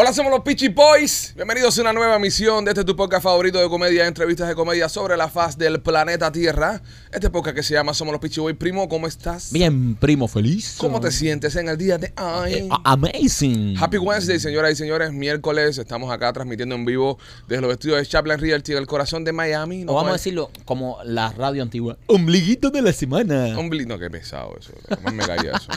Hola, somos los Peachy Boys. Bienvenidos a una nueva misión de este tu podcast favorito de comedia, entrevistas de comedia sobre la faz del planeta Tierra. Este podcast que se llama Somos los Peachy Boys. Primo, ¿cómo estás? Bien, primo, feliz. ¿Cómo te sientes en el día de hoy? Eh, a- amazing. Happy Wednesday, señoras y señores. Miércoles estamos acá transmitiendo en vivo desde los estudios de Chaplin Realty, el corazón de Miami. o vamos a decirlo como la radio antigua. Ombliguito de la semana. Hombre, no, qué pesado eso. Jamás me caía eso.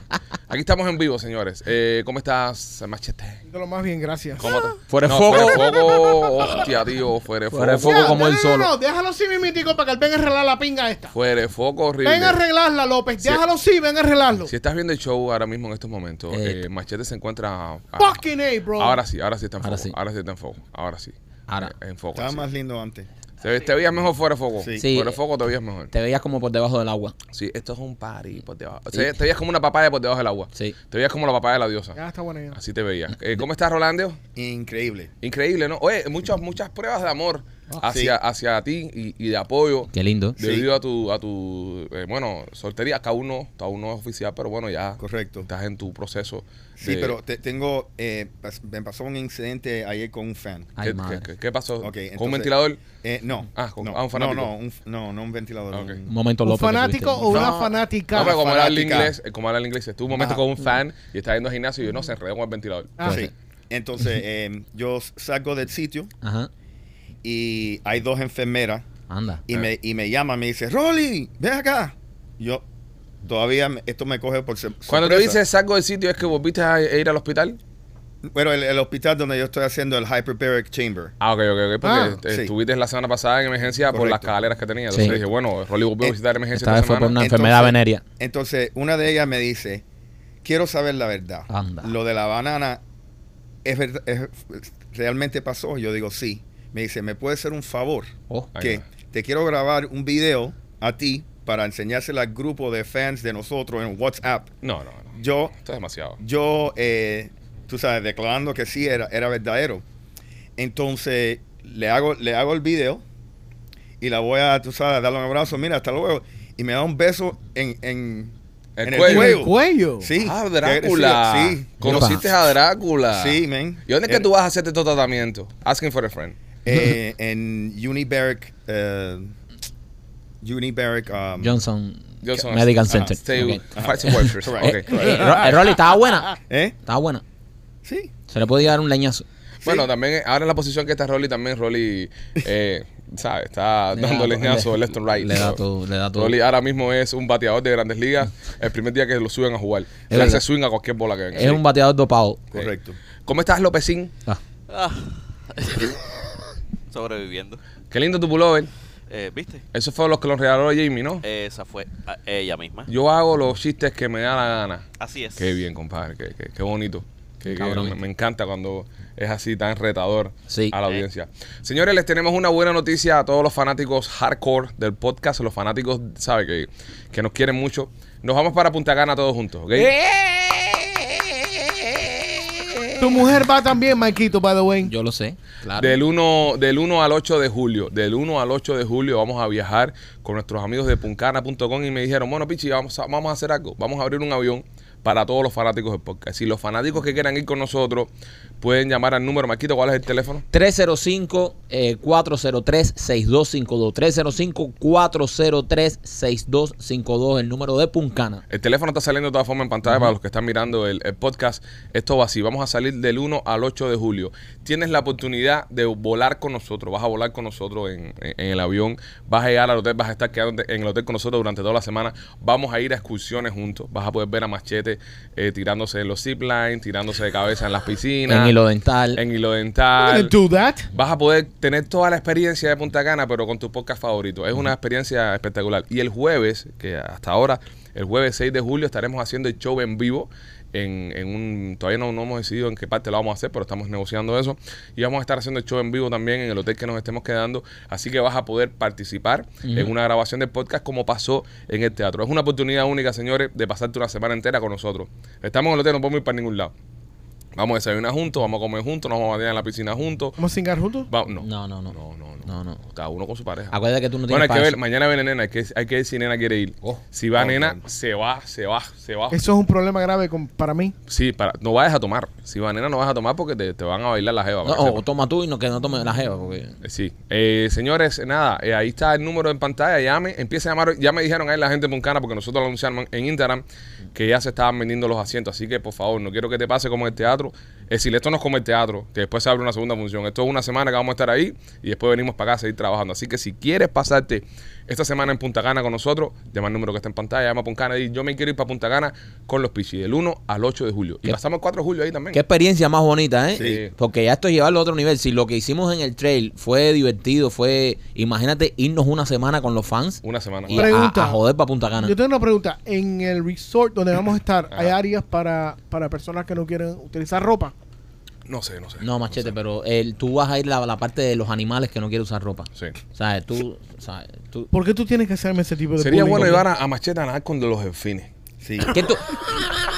Aquí estamos en vivo, señores. Eh, ¿Cómo estás, Machete? De lo más bien, gracias. ¿Cómo te- Fuera de No, fuego. Fuera de fuego. Hostia, tío. Fuera de Fuera de fuego. fuego. como no, él no, solo. No, no, déjalo así mimitico para que él venga a arreglar la pinga esta. Fuera de foco horrible. Ven a arreglarla, López. Déjalo así, ven a arreglarlo. Si estás viendo el show ahora mismo en estos momentos, Eh, eh, Machete se encuentra. ah, Fucking A, bro. Ahora sí, ahora sí está en Ahora foco. sí. Ahora sí está en foco. Ahora sí. Ahora. En foco. Estaba sí. más lindo antes. Te, te veías mejor fuera de foco. Sí. Sí. Fuera de foco te veías mejor. Te veías como por debajo del agua. Sí, esto es un party por debajo. O sea, te veías como una papaya por debajo del agua. Sí. Te veías como la papaya de la diosa. Ya está bueno ya. Así te veías. Eh, ¿Cómo estás, Rolando? Increíble. Increíble, ¿no? Oye, muchas, muchas pruebas de amor hacia, hacia ti y, y de apoyo. Qué lindo. Sí. Debido a tu, a tu eh, bueno, soltería, acá uno, aún no es oficial, pero bueno, ya Correcto. estás en tu proceso. Sí, de- pero te- tengo. eh, pas- me pasó un incidente ayer con un fan. Ay, ¿Qué, madre. qué- qué pasó? ¿Con un ventilador? Eh, no. Ah, con- no, ah, un fanático. No, no, un, no, no un ventilador. Ah. Un un- momento ¿Un López. que fanático o una No. fanática? No, pero como era el inglés, eh, como era el inglés, estuvo un momento Ajá. con un fan y está yendo al gimnasio y yo no se enredó con el ventilador. Ah. sí. Entonces, eh, yo salgo del sitio Ajá. Y hay dos enfermeras Anda. y, me, y me llaman, me dice, Rolly, ven acá. Yo, todavía me- esto me coge por Cuando te dices salgo del sitio, ¿es que volviste a ir al hospital? Bueno, el, el hospital donde yo estoy haciendo el hyperbaric chamber. Ah, ok, ok, ok. Porque Ah, sí. estuviste la semana pasada en emergencia por las escaleras que tenía. Entonces Sí. dije, bueno, Rolly volvió a Eh, visitar emergencia Esta esta vez fue por una Entonces- enfermedad venérea. Entonces, una de ellas me dice, quiero saber la verdad. Anda. Lo de la banana, ¿es verdad- es- ¿realmente pasó? Yo digo, sí. Me dice, ¿me puede hacer un favor? Oh. Que te quiero grabar un video a ti para enseñárselo al grupo de fans de nosotros en WhatsApp. No, no, no. Yo, Esto es demasiado. yo, eh, tú sabes, declarando que sí era, era verdadero. Entonces, le hago, le hago el video y la voy a, tú sabes, darle un abrazo. Mira, hasta luego. Y me da un beso en, en, El en cuello. ¿En el cuello? Sí. Ah, Drácula. Sí. Conociste a Drácula. Sí, man. ¿Y dónde es que tú vas a hacerte tu tratamiento? Asking for a friend. Eh, en Unibaric, eh, Unibaric, um, Johnson, Johnson Medical. Center. Stay Ok. Fighting Workers. Correct. Ok. Eh, eh, eh, Rolly, estaba buena. ¿Eh? Estaba buena. Sí. Se le podía dar un leñazo. Bueno, también ahora en la posición que está Rolly, también Rolly, eh, ¿sabes? Está Le dando da- leñazo le- left and right. le da todo, le da todo. Rolly ahora mismo es un bateador de grandes ligas. El primer día que lo suben a jugar. Le verdad. hace swing a cualquier bola que venga. Es un bateador dopado. Correcto. ¿Cómo estás, Lópezín? Ah, sobreviviendo. Qué lindo tu pullover. Eh, ¿Viste? Eso fue lo que lo regaló Jamie, ¿no? Esa fue ella misma. Yo hago los chistes que me da la gana. Así es. Qué bien, compadre. Qué, qué- qué bonito. Qué- qué- Cabrón. me, me encanta cuando es así tan retador Sí. a la Eh. audiencia. Señores, les tenemos una buena noticia a todos los fanáticos hardcore del podcast, los fanáticos, ¿sabe? Que, que nos quieren mucho. Nos vamos para Punta Cana todos juntos, ¿ok? Tu mujer va también, Maikito, by the way. yo lo sé. Claro. Del 1, del 1 al 8 de julio. Del 1 al 8 de julio vamos a viajar con nuestros amigos de puncana.com y me dijeron, bueno, Pichi, vamos a, vamos a hacer algo. Vamos a abrir un avión para todos los fanáticos del podcast. Si los fanáticos que quieran ir con nosotros pueden llamar al número, Marquito, ¿cuál es el teléfono? 305-403-6252. 305-403-6252, el número de Puncana. El teléfono está saliendo de todas formas en pantalla para los que están mirando el, el podcast. Esto va así. Vamos a salir del 1 al 8 de julio. Tienes la oportunidad de volar con nosotros. Vas a volar con nosotros en, en- en el avión. Vas a llegar al hotel. Vas a estar quedando en el hotel con nosotros durante toda la semana. Vamos a ir a excursiones juntos. Vas a poder ver a Machete eh, tirándose en los ziplines, tirándose de cabeza en las piscinas. En hilo dental. En hilo dental. do that. Vas a poder tener toda la experiencia de Punta Cana, pero con tu podcast favorito. Es una experiencia espectacular. Y el jueves, que hasta ahora, el jueves 6 de julio, estaremos haciendo el show en vivo. En, en un todavía no, no hemos decidido en qué parte lo vamos a hacer pero estamos negociando eso. Y vamos a estar haciendo el show en vivo también en el hotel que nos estemos quedando. Así que vas a poder participar en una grabación del podcast como pasó en el teatro. Es una oportunidad única señores de pasarte una semana entera con nosotros. Estamos en el hotel no podemos ir para ningún lado Vamos a desayunar juntos, vamos a comer juntos, nos vamos a bañar en la piscina juntos. ¿Vamos a cingar juntos? Va- no. No, no, no. No, no, no. No, no. Cada uno con su pareja. Acuérdate que tú no bueno, hay tienes que ver, mañana viene nena, hay que, hay que ver si nena quiere ir. Oh. si va Oh, nena, se va, se va, se va. Eso es un problema grave con- para mí. Sí, para, no vayas a tomar. Si va nena, no vas a tomar porque te, te van a bailar la jeva. No, para que o sepas. toma tú y no que no tome la jeva. Porque... Eh, Sí. Eh, señores, nada, eh, ahí está el número en pantalla. Llame, empiece a llamar. Ya me dijeron ahí la gente de Puncana, porque nosotros lo anunciamos en Instagram, que ya se estaban vendiendo los asientos. Así que, por favor, no quiero que te pase como en el teatro. cuatro. Es decir, esto no es como el teatro, que después se abre una segunda función. Esto es una semana que vamos a estar ahí y después venimos para acá a seguir trabajando. Así que si quieres pasarte esta semana en Punta Cana con nosotros, llama al número que está en pantalla, llama a Punta Cana y yo me quiero ir para Punta Cana con los Pichis, del 1 al 8 de julio. Y ¿Qué? pasamos el 4 de julio ahí también. Qué experiencia más bonita, ¿eh? Sí. Porque ya esto es llevarlo a otro nivel. Si lo que hicimos en el trail fue divertido, fue, imagínate irnos una semana con los fans Una semana. y a, Pregunta. a joder para Punta Cana. Yo tengo una pregunta. En el resort donde vamos a estar, ¿hay áreas para, para personas que no quieren utilizar ropa? No sé, no sé. No, machete, pero el, tú vas a ir a la parte de los animales que no quieren usar ropa. Sí. ¿Sabes? Tú, ¿sabes? Tú, ¿Por qué tú tienes que hacerme ese tipo de Sería bueno llevar a, a Machete a nadar con los delfines. Sí. ¿Qué tú?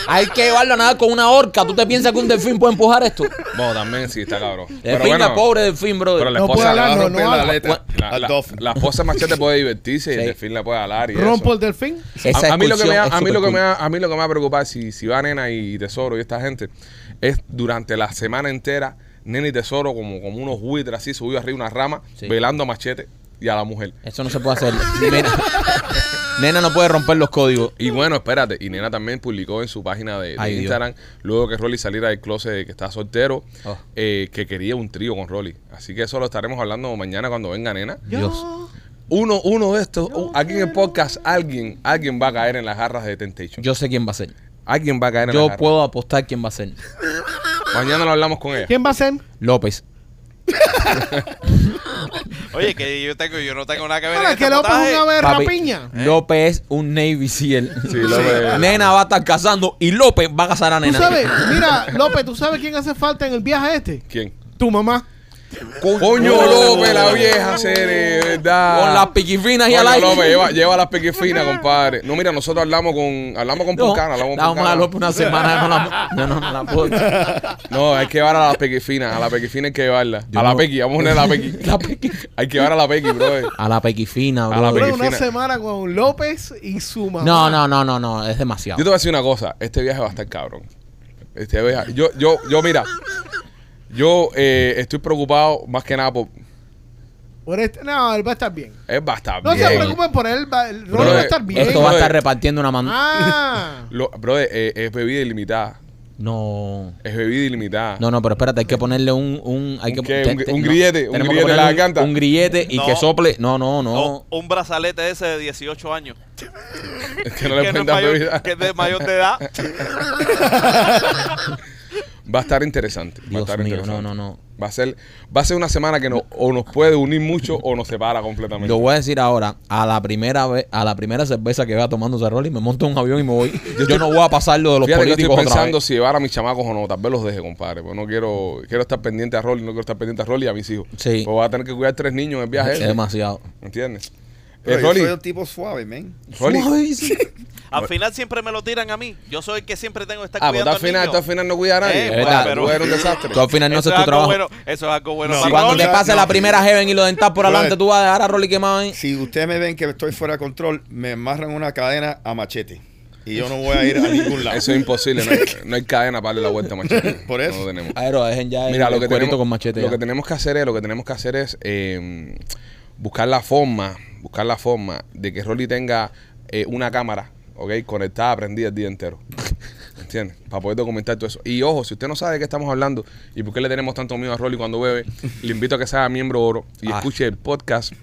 Hay que llevarlo a nadar con una horca. ¿Tú te piensas que un delfín puede empujar esto? Bueno, también sí, está cabrón. Delfín, la pobre delfín, brother. pero la No puede esposa, hablar, Le va a no, no la aleta la, la- la esposa Machete puede divertirse y el delfín la puede alar y ¿Rompo eso. el delfín? Esa A, a mí lo que me, a, mí lo que me a mí lo que me va a preocupar si, si va Nena y Tesoro y esta gente es durante la semana entera Nena y Tesoro como, como unos buitres así subidos arriba de una rama Sí. velando a Machete y a la mujer. Eso no se puede hacer. Nena, Nena no puede romper los códigos. Y bueno, espérate, y Nena también publicó en su página de, de Ay, Dios. Instagram, luego que Rolly saliera del closet de que está soltero, Oh. eh, que quería un trío con Rolly. Así que eso lo estaremos hablando mañana cuando venga Nena. Dios. Uno, uno de estos, uh, aquí en el podcast, alguien, alguien va a caer en las garras de Temptation. Yo sé quién va a ser. Alguien va a caer en las Yo puedo apostar quién va a ser. Mañana lo hablamos con ella. ¿Quién va a ser? López. Oye, que yo tengo, yo no tengo nada que ver Para en que López es montaje. una vez Papi, rapiña. López es un Navy SEAL. Sí, López. Nena va a estar casando y López va a casar a Tú Nena. sabes, mira, López, ¿tú sabes quién hace falta en el viaje este? ¿Quién? Tu mamá. Coño López, la vieja serie, ¿verdad? Con las piquifinas y al aire. López, lleva, lleva las piquifinas, compadre. No, mira, nosotros hablamos con, hablamos con No, Puncana, hablamos con Vamos a. López una semana. No, la, no, no, no la puedo. No, hay que llevar a la pequifina. A la pequifina hay que llevarla. Yo a la pequi, vamos a poner a la pequi. La pequi. Hay que llevar a la pequi, bro. A la pequifina, A la bro. pequi- Fue una semana con López y su mamá. No, no, no, no, no. Es demasiado. Yo te voy a decir una cosa. Este viaje va a estar cabrón. Este viaje. Yo, yo, yo, mira. Yo eh, estoy preocupado más que nada por. Por este, no, él va a estar bien. Él va a estar No bien. se preocupen por él, va, el Rolly va a eh, estar bien. Esto va a Brother. estar repartiendo una mano. Ah, Lo, bro, eh, es bebida ilimitada. No. Es bebida ilimitada. No, no, pero espérate, hay que ponerle un. un hay ¿Un que, qué? te- ¿Un- te- un no, grillete? ¿Un tenemos que grillete en la un- garganta? Un grillete y No. que sople. No, no, no. Un brazalete ese de 18 años. Es que no le no pueden es dar mayor, bebida. que es de mayor de edad. Va a estar interesante. Va a estar mío, interesante. no, no, no. Va a ser, va a ser una semana que no, o nos puede unir mucho o nos separa completamente. Lo voy a decir ahora, a la primera vez, a la primera cerveza que vea tomándose Rolly, me monto en un avión y me voy. Yo no voy a pasar lo de los Fíjate que estoy políticos otra pensando vez. si llevar a mis chamacos o no. Tal vez los deje, compadre. Porque no quiero, quiero estar pendiente a Rolly, no quiero estar pendiente a Rolly y a mis hijos. Sí. Pues voy a tener que cuidar tres niños en el viaje. Es ese. demasiado. ¿Entiendes? Pero Eh, yo Rolly, soy un tipo suave, man. Rolly. Al final siempre me lo tiran a mí. Yo soy el que siempre tengo que estar Ah, pues tú cuidando al al final, tú al final no cuidas a nadie. Eh, Pues, verdad. tú eres un desastre. Tú al final no eso, haces es tu algo trabajo. bueno, eso es algo bueno. No, para Cuando Rolly. te pase no. la primera Heaven y lo dental por adelante, tú vas a dejar a Rolly quemado ahí. Si ustedes me ven que estoy fuera de control, me amarran una cadena a machete. Y yo no voy a ir a ningún lado. Eso es imposible. No hay, no hay cadena para darle la vuelta, machete. Por eso. No lo tenemos. Aero, dejen ya Mira, el, lo que, tenemos, con machete. lo ya. que tenemos que hacer es, lo que tenemos que hacer es eh, buscar la forma, buscar la forma de que Rolly tenga eh, una cámara, ¿ok? Conectada, prendida el día entero. ¿Entiendes? Para poder documentar todo eso. Y ojo, si usted no sabe de qué estamos hablando y por qué le tenemos tanto miedo a Rolly cuando bebe, le invito a que sea miembro oro y Ah. escuche el podcast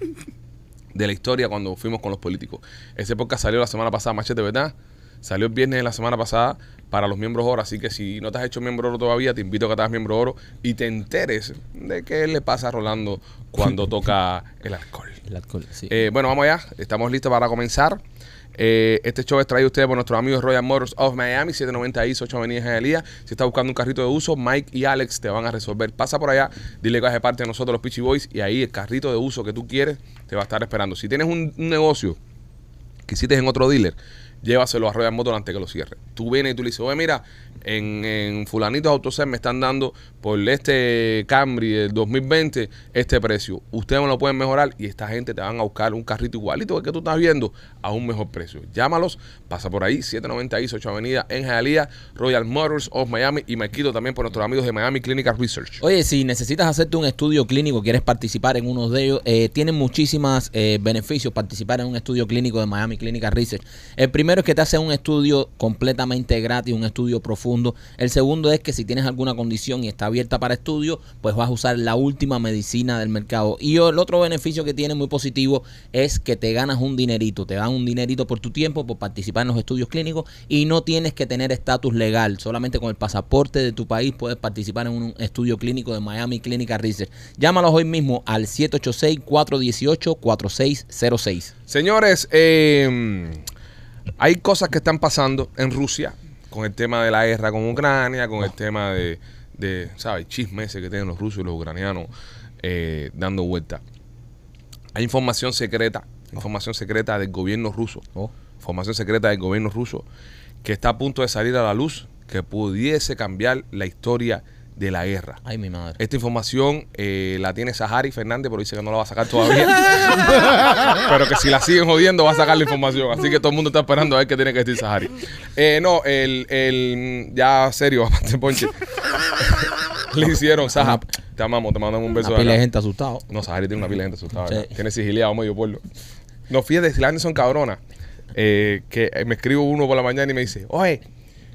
de la historia cuando fuimos con los políticos. Ese podcast salió la semana pasada, Machete, ¿verdad? Salió el viernes de la semana pasada para los miembros oro, así que si no te has hecho miembro oro todavía, te invito a que te hagas miembro oro y te enteres de qué le pasa a Rolando cuando toca el alcohol. El alcohol, sí. Eh, bueno, vamos allá, estamos listos para comenzar. Eh, este show es traído a ustedes por nuestros amigos Royal Motors of Miami, 790 East, 8 Avenida Hialeah. Si estás buscando un carrito de uso, Mike y Alex te van a resolver. Pasa por allá, dile que de parte de nosotros los Peachy Boys y ahí el carrito de uso que tú quieres te va a estar esperando. Si tienes un, un negocio que hiciste en otro dealer llévaselo a Royal Motors antes que lo cierre. Tú vienes y tú le dices, oye, mira, en, en fulanitos autosés me están dando por este Camry del 2020 este precio. Ustedes me lo pueden mejorar y esta gente te van a buscar un carrito igualito que tú estás viendo a un mejor precio. Llámalos, pasa por ahí, 790 East 8 Avenida en Hialeah, Royal Motors of Miami y me quito también por nuestros amigos de Miami Clinical Research. Oye, si necesitas hacerte un estudio clínico, quieres participar en uno de ellos, eh, tienen muchísimas eh, beneficios participar en un estudio clínico de Miami Clinical Research. El primero es que te hace un estudio completamente gratis, un estudio profundo. El segundo es que si tienes alguna condición y está abierta para estudio, pues vas a usar la última medicina del mercado. Y el otro beneficio que tiene muy positivo es que te ganas un dinerito, te dan un dinerito por tu tiempo, por participar en los estudios clínicos y no tienes que tener estatus legal. Solamente con el pasaporte de tu país puedes participar en un estudio clínico de Miami Clinical Research. Llámalos hoy mismo al 786-418-4606. Señores, eh, hay cosas que están pasando en Rusia con el tema de la guerra con Ucrania, con el tema de, de ¿sabes? Chismes ese que tienen los rusos y los ucranianos eh, dando vuelta. Hay información secreta, información secreta del gobierno ruso, Oh. información secreta del gobierno ruso que está a punto de salir a la luz que pudiese cambiar la historia de la guerra. Ay, mi madre. Esta información eh, la tiene Sahari Fernández, pero dice que no la va a sacar todavía. pero que si la siguen jodiendo, va a sacar la información. Así que todo el mundo está esperando a ver qué tiene que decir Sahari. Eh, no, el, el. Ya serio, aparte, Ponche. Le hicieron, Saha. Te amamos, te mandamos un beso. Una pila de gente asustada. No, Sahari tiene una pila de gente asustada. Tiene sigiliado medio pueblo. No, fíjate, si la gente son cabronas. eh, que me escribo uno por la mañana y me dice, oye,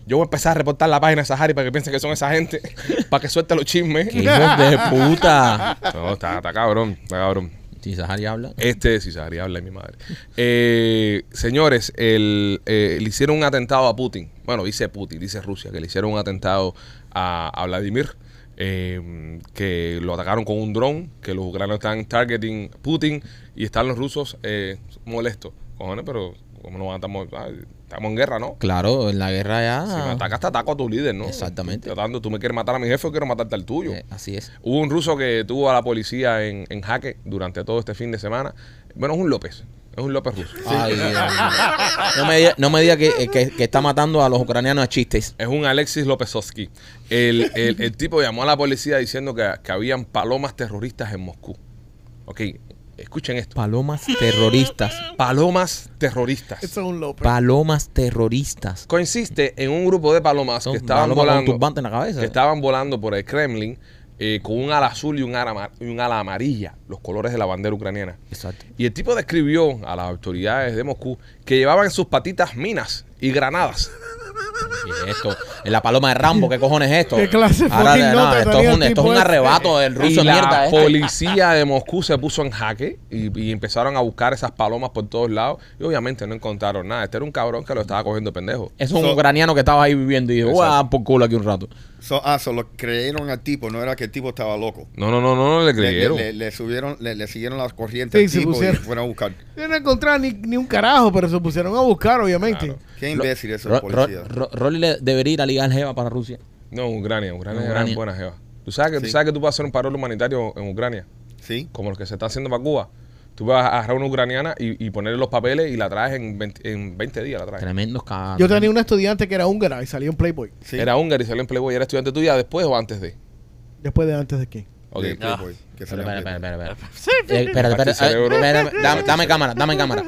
yo voy a empezar a reportar la página de Sahari para que piensen que son esa gente, para que suelte los chismes. ¡Qué hijos de puta! No, está, está cabrón, está cabrón. Si Sahari habla. Este, si Sahari habla de mi madre. Eh, señores, el, eh, le hicieron un atentado a Putin. Bueno, dice Putin, dice Rusia, que le hicieron un atentado a, a Vladimir. eh, que lo atacaron con un dron, que los ucranianos están targeting Putin y están los rusos eh, molestos. Cojones, pero como no estamos, ah, estamos en guerra, ¿no? Claro, en la guerra ya. Si me atacas, te ataco a tu líder, ¿no? Exactamente. Tratando, tú me quieres matar a mi jefe o quiero matarte al tuyo. Eh, así es. Hubo un ruso que tuvo a la policía en, en jaque durante todo este fin de semana. Bueno, es un López. Es un López ruso. Ay, Dios mío. no me diga, no me diga que, que- que está matando a los ucranianos a chistes. Es un Alexis Lópezovsky. El, el, el tipo llamó a la policía diciendo que, que habían palomas terroristas en Moscú. Ok, escuchen esto. Palomas terroristas. Palomas terroristas. Eso es un López. Palomas terroristas. Consiste en un grupo de palomas Son que estaban palomas con volando. turbante en la cabeza. que estaban volando por el Kremlin eh, con un ala azul y un ala, y un ala amarilla, los colores de la bandera ucraniana. Exacto. Y el tipo describió a las autoridades de Moscú que llevaban en sus patitas minas y granadas. ¿Qué es esto? En la paloma de Rambo, ¿qué cojones es esto? ¿Qué clase Ahora, no, nota esto, es un, esto es un arrebato del ruso la mierda. este. policía de Moscú se puso en jaque y, y empezaron a buscar esas palomas por todos lados. Y obviamente no encontraron nada. Este era un cabrón que lo estaba cogiendo pendejo. Eso es un So- ucraniano que estaba ahí viviendo y dijo, por culo aquí un rato. So, ah, solo creyeron al tipo, no era que el tipo estaba loco. No, no, no, no, no le Le, creyeron. le- le subieron, le, le siguieron las corrientes Sí, al se tipo y pusieron. fueron a buscar. Yo no encontraba ni, ni un carajo, pero se pusieron a buscar, obviamente. Claro. Qué imbécil esos Ro- Ro- policías. Ro- Rolly le debería ir a ligar Jeva para Rusia. No, Ucrania. Ucrania No, Ucrania. buena jeva. ¿Tú sabes, que, tú Sí. sabes que tú puedes hacer un paro humanitario en Ucrania, Sí. como lo que se está haciendo para Cuba. Tú vas a agarrar una ucraniana y, y ponerle los papeles y la traes en 20, en 20 días. La traes. Tremendos cagados. Yo tenía una estudiante que era húngara y salió en Playboy. sí. Era húngaro y salió en Playboy. ¿Era estudiante tuya después o antes de? Después de antes de qué. Ok. De Playboy, que salió espera, espera, espera. Eh, espérate, dame, dame cámara, dame cámara.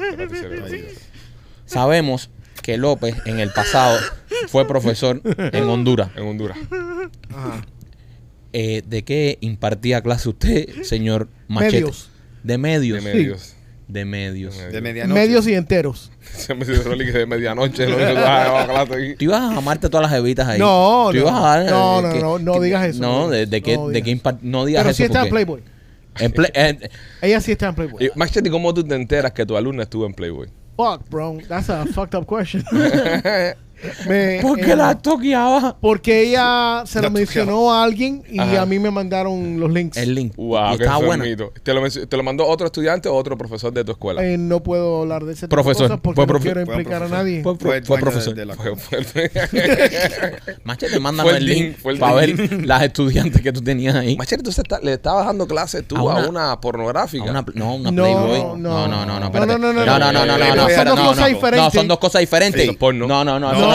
Sabemos que López en el pasado fue profesor en Honduras. En Honduras. Ajá. Eh, ¿De qué impartía clase usted, señor Machete? Medios. De medios. De medios. De medios. De medianoche. Medios y enteros. Se me dice Rolly que de medianoche. Lo único que vas a llevar a clase aquí. Tú ibas a amarte todas las evitas ahí. No, Tú no. ibas a dar, eh, No, no, que- no, no que- digas eso, No, no de, digas de eso, qué, no de digas no digas Pero eso. sí está en Playboy. en Play- eh, Ella sí está en Playboy. Y, Machete, ¿cómo tú te enteras que tu alumna estuvo en Playboy? Fuck, bro. That's a fucked up question. Me- ¿Por qué eh, la toqueaba? Porque ella se lo mencionó a alguien y Ajá. a mí me mandaron los links. El link. Wow, qué buena. enfermito. ¿Te lo, ¿Te lo mandó otro estudiante o otro profesor de tu escuela? Eh, no puedo hablar de ese tipo de Profesor, cosas porque no quiero implicar a nadie. Fue, Fue, fue, el de- profesor. de la Fue- cosa. fue- Machete, mándame el link para ver las estudiantes que tú tenías ahí. Machete, está- le estabas dando clases tú A a una- una, pornográfica. A una- no, una No, Playboy. no. No, no, no, no. No, no, no, no, no, no, no, no, Playboy no, son dos no, cosas no. diferentes. No. No, no, no, No, no,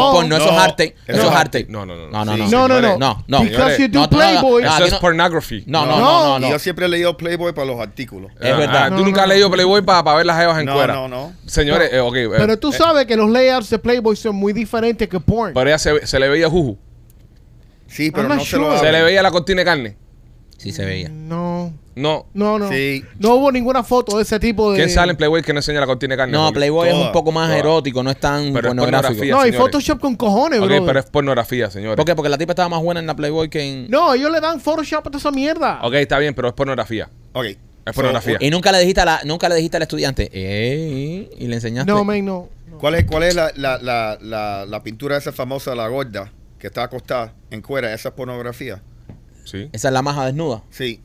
Eso aquí es no- pornography. No, no, No. no, no. Y no. yo siempre he leído Playboy para los artículos. Es Ah, verdad. No, tú no, nunca has no. leído Playboy para ver las jevas en No, cuera. no, no. Señores, eh, ok. eh, Pero tú eh, sabes que los layouts de Playboy son muy diferentes que porn. Pero ella se, le veía juju. Sí, pero no se lo. Se le veía la cortina de carne. Sí se veía. No, No. no, no. Sí. No hubo ninguna foto de ese tipo de. ¿Quién sale en Playboy que no enseña la cortina de carne? No? Playboy es un poco más toda. erótico, no es tan Pero es pornográfico. pornografía. No, y. Photoshop con cojones, Ok, bro. pero es pornografía, señores. ¿Por qué? Porque la tipa estaba más buena en la Playboy que en... No, ellos le dan Photoshop a toda esa mierda. Ok, está bien, pero es pornografía. Ok. Es pornografía. Y nunca le dijiste a la, nunca le dijiste al estudiante, eh, y le enseñaste. No, man, no. no. ¿Cuál es, cuál es la, la, la, la, la pintura esa famosa de la gorda que está acostada en cuera? ¿Esa es pornografía? Sí, Esa es la maja desnuda. Sí.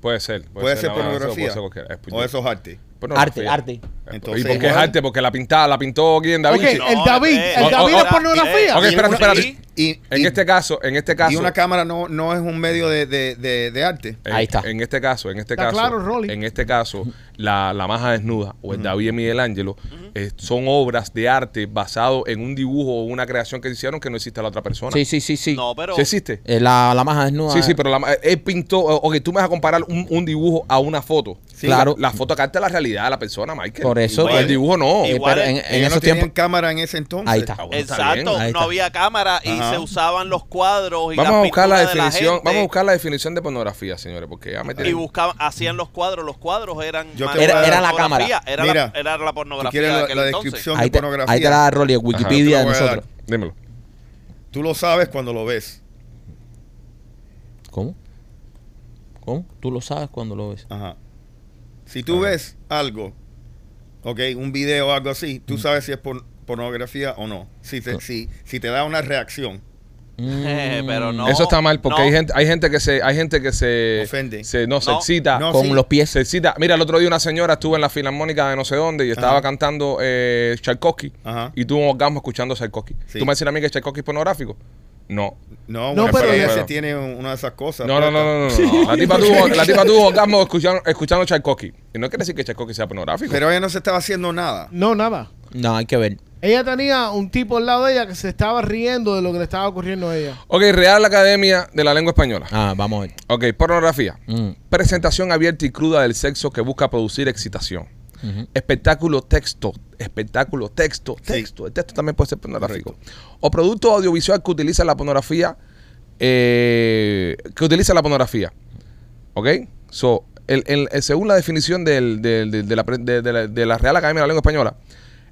Puede ser. Puede, ser nada más, eso pornografía. Puede ser o eso es arte. pornografía. Arte, arte. Entonces, ¿Y por qué es arte? Porque la pintada, la pintó quién, Da Ok, Vinci. No, el David, eh, el oh, David es pornografía. Ok, espérate, espérate. Y, En y- este caso, en este caso. y una cámara no, no es un medio de, de, de, de arte. En- Ahí está. En este caso, en este Está caso, claro, Rolly. en este caso, la, la maja desnuda o el David y Miguel Ángelo eh, son obras de arte basado en un dibujo o una creación que hicieron que no existe la otra persona. Sí, sí, sí, sí. No, pero. ¿Sí existe? Eh, la, la maja desnuda. Sí, sí, pero la, él pintó, o- ok, tú me vas a comparar un, un dibujo a una foto. Sí. Claro. La, la foto capta la realidad de la persona, Michael. Por eso Igual el dibujo no. Igual pero en, en esos no tenían tiempos. cámara en ese entonces. Ahí está. Ah, bueno, está bien. Exacto, Ahí no está. había cámara y Ajá. se usaban los cuadros y Vamos las a buscar la de definición, gente, vamos a buscar la definición de pornografía, señores, porque ya me y tienen- buscaban, hacían los cuadros, los cuadros eran Yo Era- era la pornografía, cámara. era, Mira, la, era la ¿Tú pornografía quieres de la, aquel la entonces. descripción Ahí de te, pornografía? ahí te la Rolly, Wikipedia de nosotros. Dímelo. Tú lo sabes cuando lo ves. ¿Cómo? ¿Cómo? Tú lo sabes cuando lo ves. Ajá. Si tú ves algo, ok, un video o algo así, tú sabes si es por- pornografía o no. Si te, si, si te da una reacción. Eh, pero no. Eso está mal porque no. hay gente, hay gente que se, hay gente que se Ofende. se- no, se excita No, con sí. los pies. Se excita. Mira, el otro día una señora estuvo en la filarmónica de no sé dónde y estaba Ajá. cantando eh, Tchaikovsky Ajá. y tuvo un orgasmo escuchando Tchaikovsky. Sí. ¿Tú me decís a mí que Tchaikovsky es pornográfico? No. No, No, pero ella se tiene un- una de esas cosas. No, no, no, no, no. La tipa tuvo, la tipa tuvo orgasmo escuchando, escuchando Tchaikovsky. Y no quiere decir que Tchaikovsky sea pornográfico. Pero ella no se estaba haciendo nada. No, nada. No, hay que ver. Ella tenía un tipo al lado de ella que se estaba riendo de lo que le estaba ocurriendo a ella. ok, Real Academia de la Lengua Española. Ah, vamos a ver. Ok, pornografía. Mm. Presentación abierta y cruda del sexo que busca producir excitación. Espectáculo texto, espectáculo texto, Sí. texto. El texto también puede ser pornográfico. O producto audiovisual que utiliza la pornografía, eh, que utiliza la pornografía. ¿Ok? So, el, el- según la definición del- del- del- de, la, de la- de la Real Academia de la Lengua Española,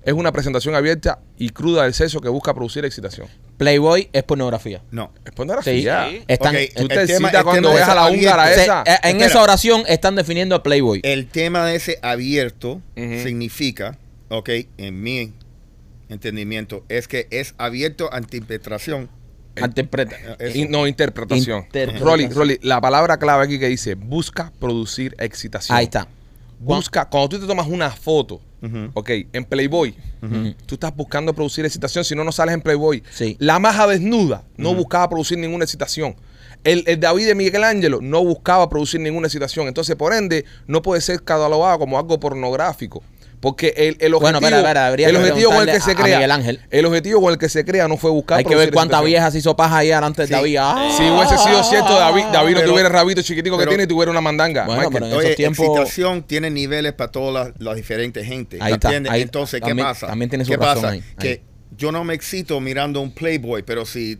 es una presentación abierta y cruda del sexo que busca producir excitación. Playboy es pornografía. No. Es pornografía. Sí. Están, Ok, Tú el te excitas cuando ves a la húngara esa. eh, en Espera. esa oración están definiendo a Playboy. El tema de ese abierto significa, ok, en mi entendimiento, es que es abierto a interpretación. Interpreta. Eso. Y no interpretación. Interpretación. Rolly, Rolly, la palabra clave aquí que dice busca producir excitación. Ahí está. Busca, cuando tú te tomas una foto, ok, en Playboy, tú estás buscando producir excitación, si no, no sales en Playboy. Sí. La maja desnuda no buscaba producir ninguna excitación. El, el David de Miguel Ángelo no buscaba producir ninguna excitación. Entonces, por ende, no puede ser catalogado como algo pornográfico. Porque el, el objetivo, Bueno, espera, espera, habría el que objetivo con el que se crea, Miguel Ángel. el objetivo con el que se crea no fue buscar Hay que ver cuántas viejas hizo paja ahí delante de. David. Ah. Si hubiese sido cierto, David, David no Pero- tuviera el rabito chiquitico que pero- tiene y tuviera una mandanga. Bueno, Michael. pero en Oye, esos tiempos. excitación tiene niveles para todas las, las diferentes gente. Ahí está, ¿entiendes? ahí Entonces, ¿qué también- pasa? también tiene su ¿Qué razón pasa? ahí, ahí. Que yo no me excito mirando un Playboy, pero si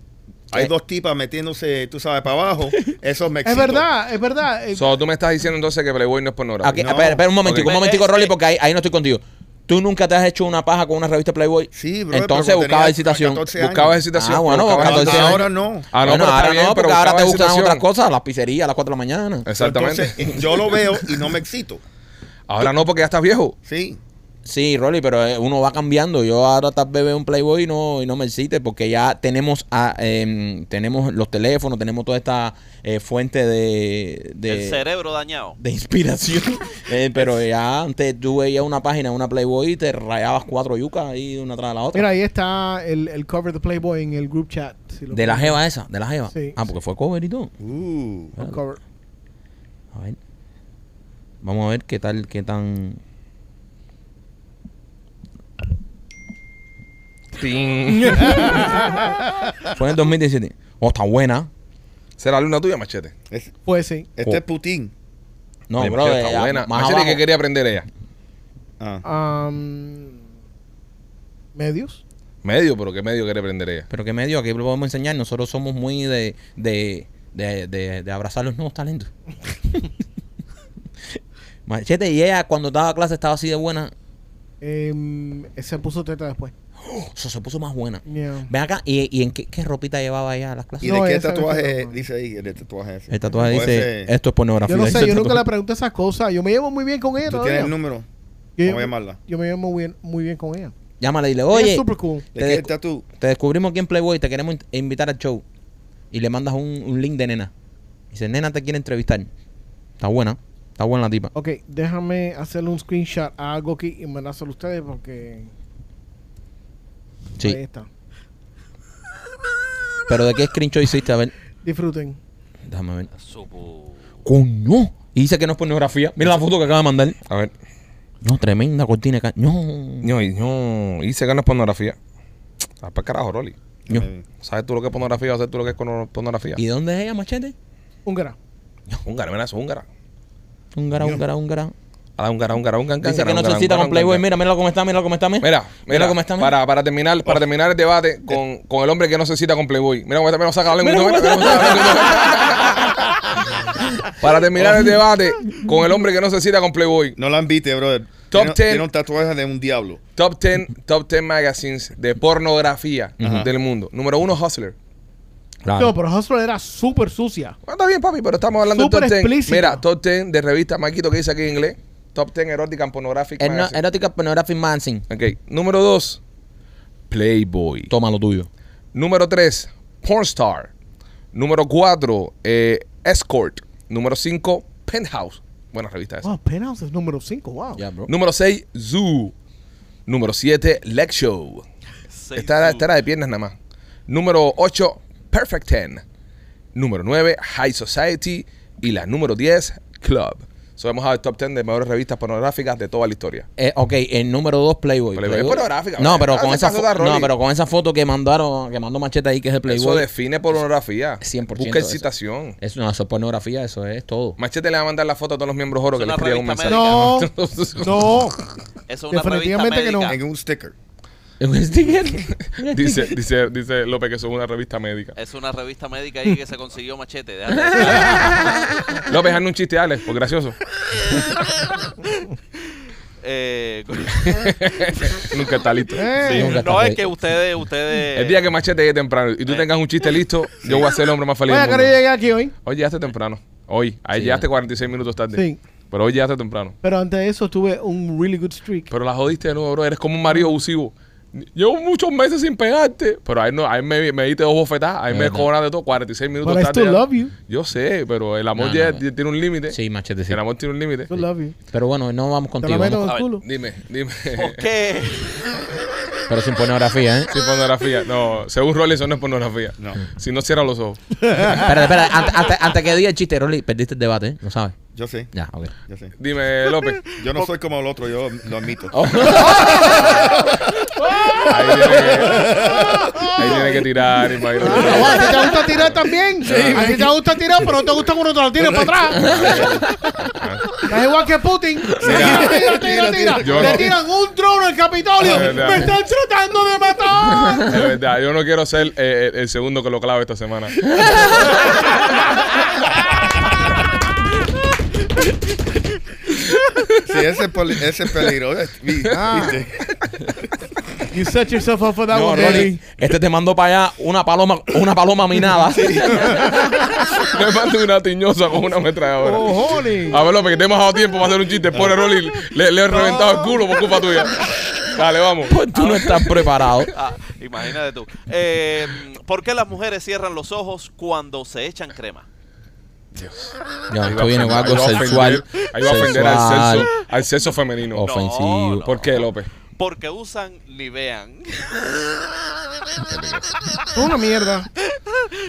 hay Eh. dos tipas metiéndose, tú sabes, para abajo, eso me Es verdad, es verdad. Eh, So, tú me estás diciendo entonces que Playboy no es pornográfico. Aquí, No. espera, espera un momentico, Ok. un momentico, Es- Rolly, porque ahí, ahí no estoy contigo. ¿Tú nunca te has hecho una paja con una revista Playboy? Sí, bro. Entonces buscaba excitación. Buscabas excitación. Ah, bueno, buscabas excitación. años. Ahora no. Ah, no, bueno, pero está ahora bien, no, pero porque ahora te buscabas gustan otras cosas, las pizzerías a las 4 de la mañana. Exactamente. Entonces, yo lo veo y no me excito. Ahora no, porque ya estás viejo. Sí. Sí, Rolly, pero eh, uno va cambiando. Yo ahora tal vez veo un Playboy y no, y no me excite porque ya tenemos a, em, tenemos los teléfonos, tenemos toda esta eh, fuente de, El de, cerebro dañado. de inspiración. Eh, pero ya antes tú veías una página, una Playboy y te rayabas cuatro yucas ahí una tras la otra. Mira, ahí está el, el cover de Playboy en el group chat. si lo de la jeva esa, de la jeva. Sí, ah, porque fue cover y todo. Uh, el cover. A ver. Vamos a ver qué tal, qué tan. Ting. Fue en el 2017. Oh, está buena. ¿Será la luna tuya, Machete? es- Pues sí. este es Putin. No, Oye, bro, Machete, está buena. más Machete, abajo. ¿qué quería aprender ella? Ah. Um, medios. Medio, pero ¿qué medio quiere aprender ella? Pero qué medio, aquí lo podemos enseñar. Nosotros somos muy de, de, de, de, de abrazar los nuevos talentos. Machete, y ella cuando daba clase estaba así de buena. Em, se puso teta después. Eso se puso más buena. Yeah. Ven acá, ¿y, y en qué, qué ropita llevaba ella a las clases? ¿Y No, de qué tatuaje dice ahí? El tatuaje ese. El tatuaje dice, ese- esto es pornografía. Yo no sé, yo nunca le pregunté esas cosas. Yo me llevo muy bien con ella ¿Tú todavía. tienes el número? Yo, Vamos a llamarla. yo me llevo muy bien, muy bien con ella. Llámale y dile, oye, es super cool. ¿De Te qué descu- tatu? te descubrimos aquí en Playboy, te queremos in- invitar al show. Y le mandas un, un link de nena. Dice, nena te quiere entrevistar. Está buena, está buena la tipa. Ok, déjame hacerle un screenshot a algo aquí y mandárselo a ustedes porque ahí Sí. está. Pero ¿de qué screenshot hiciste? A ver, Disfruten. déjame ver. Supo. Coño. Y dice que no es pornografía. Mira la foto que acaba de mandar. A ver. No, tremenda cortina. ca- No. No, y- no, hice que no es pornografía. Ah, para carajo, Rolly. No. ¿Sabes tú lo que es pornografía? ¿Sabes tú lo que es cono- pornografía? ¿Y de dónde es ella, machete? Húngara. Húngara, mira, es húngara. Húngara, húngara, húngara. Dice que no se cita con Playboy. Mira, mira cómo está, mira cómo está. Mira, mira, cómo está. para, para terminar, para terminar el debate con, con el hombre que no se cita con Playboy. Mira cómo está, mira, saca la lengua. Para terminar el debate con el hombre que no se cita con Playboy. No la invite, brother. Top tiene, 10. tiene un tatuaje de un diablo. Top 10, top 10 magazines de pornografía Ajá. del mundo. Número uno, Hustler. Claro. No, pero Hustler era súper sucia. Bueno, está bien, papi, pero estamos hablando Súper del top 10. explícito. Mira, top 10 de revista Maquito que dice aquí en inglés. Top 10 erótica and pornographic Erno- magazine. Erótica Pornographic Magazine. Ok. Número 2, Playboy. Toma lo tuyo. Número 3, Pornstar. Número 4, Escort. Número 5, Penthouse. Buena revista esa. Wow, Penthouse es número 5, wow. Ya, bro. Número 6, Zoo. Número 7, Leg Show. Seis Esta era, esta era de piernas nada más. Número 8, Perfect 10. Número 9, High Society. Y la número 10, Club. So hemos dado el top 10 de mejores revistas pornográficas de toda la historia. Eh, ok, el número 2 Playboy. Playboy es pornográfica, No, pero Ah, con esa de no, pero con esa foto que mandaron, que mandó Machete ahí que es el Playboy. Eso define pornografía. 100% Busca de eso. excitación. Eso no, eso es pornografía, eso es todo. Machete le va a mandar la foto a todos los miembros oro que le escriban un mensaje. No, no. Eso es una Definitivamente revista que no. En un sticker. ¿Un sticker? dice, dice, dice López que eso es una revista médica. Es una revista médica ahí que se consiguió machete. Déjate de decir. López, hazme un chiste, Alex, por gracioso. Eh, Nunca está listo. Eh, sí, nunca no está es que ustedes, ustedes. El día que Machete llegue temprano y tú tengas un chiste listo, yo voy a ser el hombre más feliz del que no mundo. llegué aquí hoy. Hoy llegaste temprano. Hoy. Ahí Sí, llegaste ya. 46 minutos tarde. Sí. Pero hoy llegaste temprano. Pero antes de eso tuve un really good streak. Pero la jodiste de nuevo, bro. Eres como un marido abusivo. Llevo muchos meses sin pegarte. Pero ahí, no, ahí me, me diste dos bofetadas. Ahí Es me verdad. cobran de todo. 46 minutos But I tarde. still ya. love you. Yo sé, pero el amor No, ya no, no. tiene un límite. Sí, Machete, sí. El amor tiene un límite. Love you. Pero bueno, no vamos Te contigo. la meto vamos- culo. Dime, dime. ¿Por qué? pero sin pornografía, ¿eh? Sin pornografía. No, según Rolly, eso no es pornografía. No. Si no cierra los ojos. espera, espera. Antes, antes, antes que diga el chiste, Rolly, perdiste el debate, ¿eh? ¿Lo sabes? Yo sé, Ya, ok. yo sé. Dime, López. Yo no soy como el otro, yo lo admito. Oh. Ahí tiene que, ahí tiene que tirar. imagínate. Ah, bueno, ¿A ti te gusta tirar también? a ti te gusta tirar, pero no te gusta cuando te lo tiras para atrás. Es igual que Putin. Tira, tira, tira, tira. Yo Le no. tiran un trono al Capitolio. ¡Me están tratando de matar! Es verdad, yo no quiero ser eh, el, el segundo que lo clave esta semana. Sí, ese, es peli- ese es peligroso. Vi- Ah. You set yourself up for that No, one, Rolly, este te mandó para allá una paloma, una paloma minada. Me mandé una tiñosa con una ametralladora. Oh, honey. A ver, López, que te hemos dado tiempo para hacer un chiste. Pobre Rolly, le, le he reventado el culo por culpa tuya. Dale, vamos. Pues tú no estás preparado. Ah, imagínate tú. Eh, ¿Por qué las mujeres cierran los ojos cuando se echan crema? Ya, Ahí esto va viene con algo sexual. Ahí va a ofender al sexo, al sexo femenino. Ofensivo. No, ¿Por qué, López? Porque usan Nivean. Es una mierda.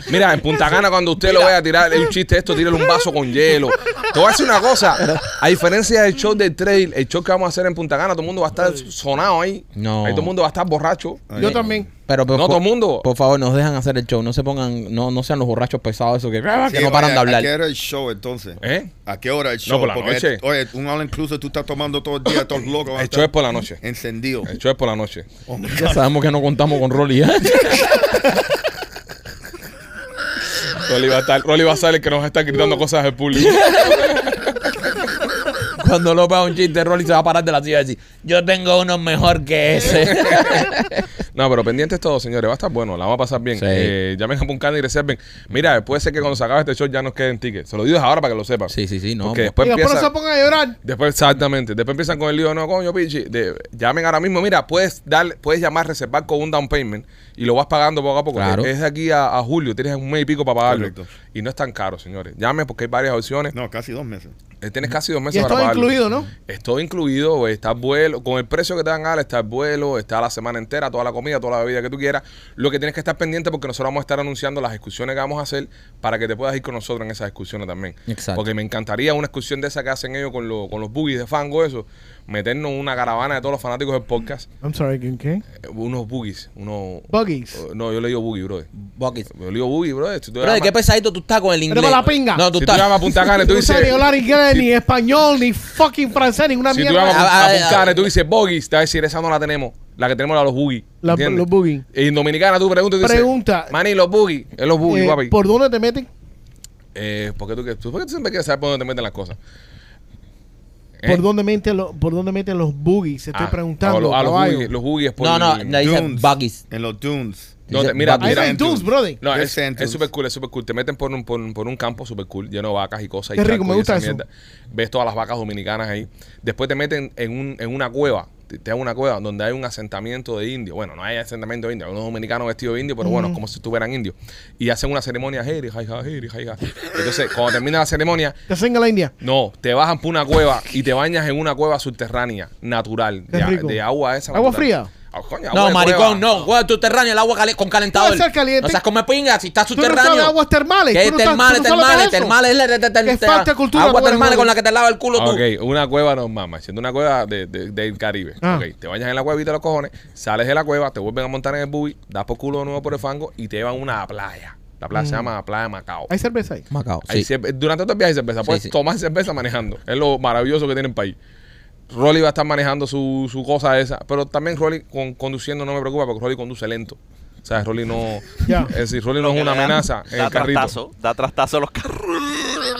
Mira, en Punta Cana, cuando usted lo vaya a tirar un chiste esto, tírale un vaso con hielo. Te voy a decir una cosa. A diferencia del show del trail, el show que vamos a hacer en Punta Cana, todo el mundo va a estar sonado ahí. No. Ahí todo el mundo va a estar borracho. Yo también. Pero, pero, No, todo el mundo. Por favor, nos dejan hacer el show. No se pongan, no, no sean los borrachos pesados esos que, que Sí, no paran oye, de hablar. ¿A qué hora el show entonces? ¿Eh? ¿A qué hora el show? por la Porque, noche. oye, un all inclusive tú estás tomando todo el día, todos locos. van a El show es por la noche. Encendido. El show es por la noche. Ya sabemos que no contamos con Rolly. ¿eh? Rolly va a estar, Rolly va a ser el que nos está gritando cosas al público. Cuando lo vea un chiste, Rolly se va a parar de la silla y decir, yo tengo uno mejor que ese. No, pero pendientes todos, señores. Va a estar bueno, la vamos a pasar bien. Sí. Eh, llamen a Puncana y reserven. Mira, puede ser que cuando se acabe este show ya nos queden tickets. Se lo digo ahora para que lo sepan. sí, sí, sí. No, Porque después y después se pongan a llorar. Después, exactamente. Después empiezan con el lío, no, coño, pichi. De, llamen ahora mismo. Mira, puedes dar, puedes llamar, reservar con un down payment y lo vas pagando poco a poco. Claro. Es de aquí a, a julio, tienes un mes y pico para pagarlo. Correcto. Y no es tan caro, señores. Llamen porque hay varias opciones. No, casi dos meses. Eh, Tienes casi dos Y meses esto para pagarlo. Incluido, ¿no? Es todo incluido, está el vuelo, con el precio que te dan Ale, está el vuelo, está la semana entera, toda la comida, toda la bebida que tú quieras. Lo que tienes que estar pendiente porque nosotros vamos a estar anunciando las excursiones que vamos a hacer para que te puedas ir con nosotros en esas excursiones también. Exacto. Porque me encantaría una excursión de esa que hacen ellos con, lo- con los boogies de fango, eso, meternos una caravana de todos los fanáticos del podcast, I'm sorry, ¿qué? qué? eh, unos boogies, unos... Buggies. eh, no, yo le digo boogie, bro. Buckets. Yo le digo boogie, bro. Si tú Bro, llamas- qué pesadito tú estás con el inglés. Pinga. No, tú si tú estás. llamas a Punta Cana y tú No dices... ni hablar inglés, ni español, ni fucking francés, ninguna Si tú mierda. llamas Ah, a, ah, Punta. Cana y tú dices bogies, te va a decir, esa no la tenemos. La que tenemos la de los boogies. La- ¿entiendes? los boogies. Y en Dominicana tú preguntas y dices, Pregunta. Mani, los boogies. Es los boogies, Eh, papi. ¿Por dónde te meten? Eh, ¿por, qué tú, qué- tú- por qué tú siempre quieres saber por dónde te meten las cosas? ¿Eh? ¿Por dónde meten los, por dónde meten los boogies? Estoy Ah, preguntando. A, los- a los caballo. boogies, los boogies por No, no, le dice. Buggies. En los dunes. No, te- mira, mira. en dunes, brother. No, es súper cool, es súper cool. Te meten por un, por, por un campo súper cool, lleno de vacas y cosas. y Qué rico, charcos me y gusta eso. mierda. Ves todas las vacas dominicanas ahí. Después te meten en, un, en una cueva. Te, dan una cueva donde hay un asentamiento de indios. Bueno, no hay asentamiento de indios, hay unos dominicanos vestidos de indio, pero bueno, como si estuvieran indios. Y hacen una ceremonia. Entonces, cuando termina la ceremonia, Te hacen a la India. no, te bajan por una cueva y te bañas en una cueva subterránea, natural, de, agua esa. ¿Agua natural. fría? Ah, coño, No, de maricón, no. Agua subterránea, el agua cali- con calentador. Puede ser caliente. No seas come pinga, si está Tú no subterráneo. sabes aguas termales. ¿Qué no termales, no termales, es termales? la- falta de cultura Agua termales con la que te lava el culo tú. Ok, una cueva normal, man, siendo una cueva de, de- del Caribe. Ah. Ok, te bañas en la cuevita de los cojones, sales de la cueva, te vuelven a montar en el buggy, das por culo de nuevo por el fango y te llevan a una playa. La playa se llama Playa Macao. Hay cerveza ahí. Macao, Hay sí. cerve- durante todo el viaje hay cerveza. Sí, Puedes sí. tomar cerveza manejando. Es lo maravilloso que tiene el país. Rolly va a estar manejando su, su cosa esa. Pero también Rolly con- conduciendo no me preocupa porque Rolly conduce lento. O sea, Rolly no. Ya. Es decir, Rolly no es una amenaza en Da el carrito. trastazo, da trastazo a los carros.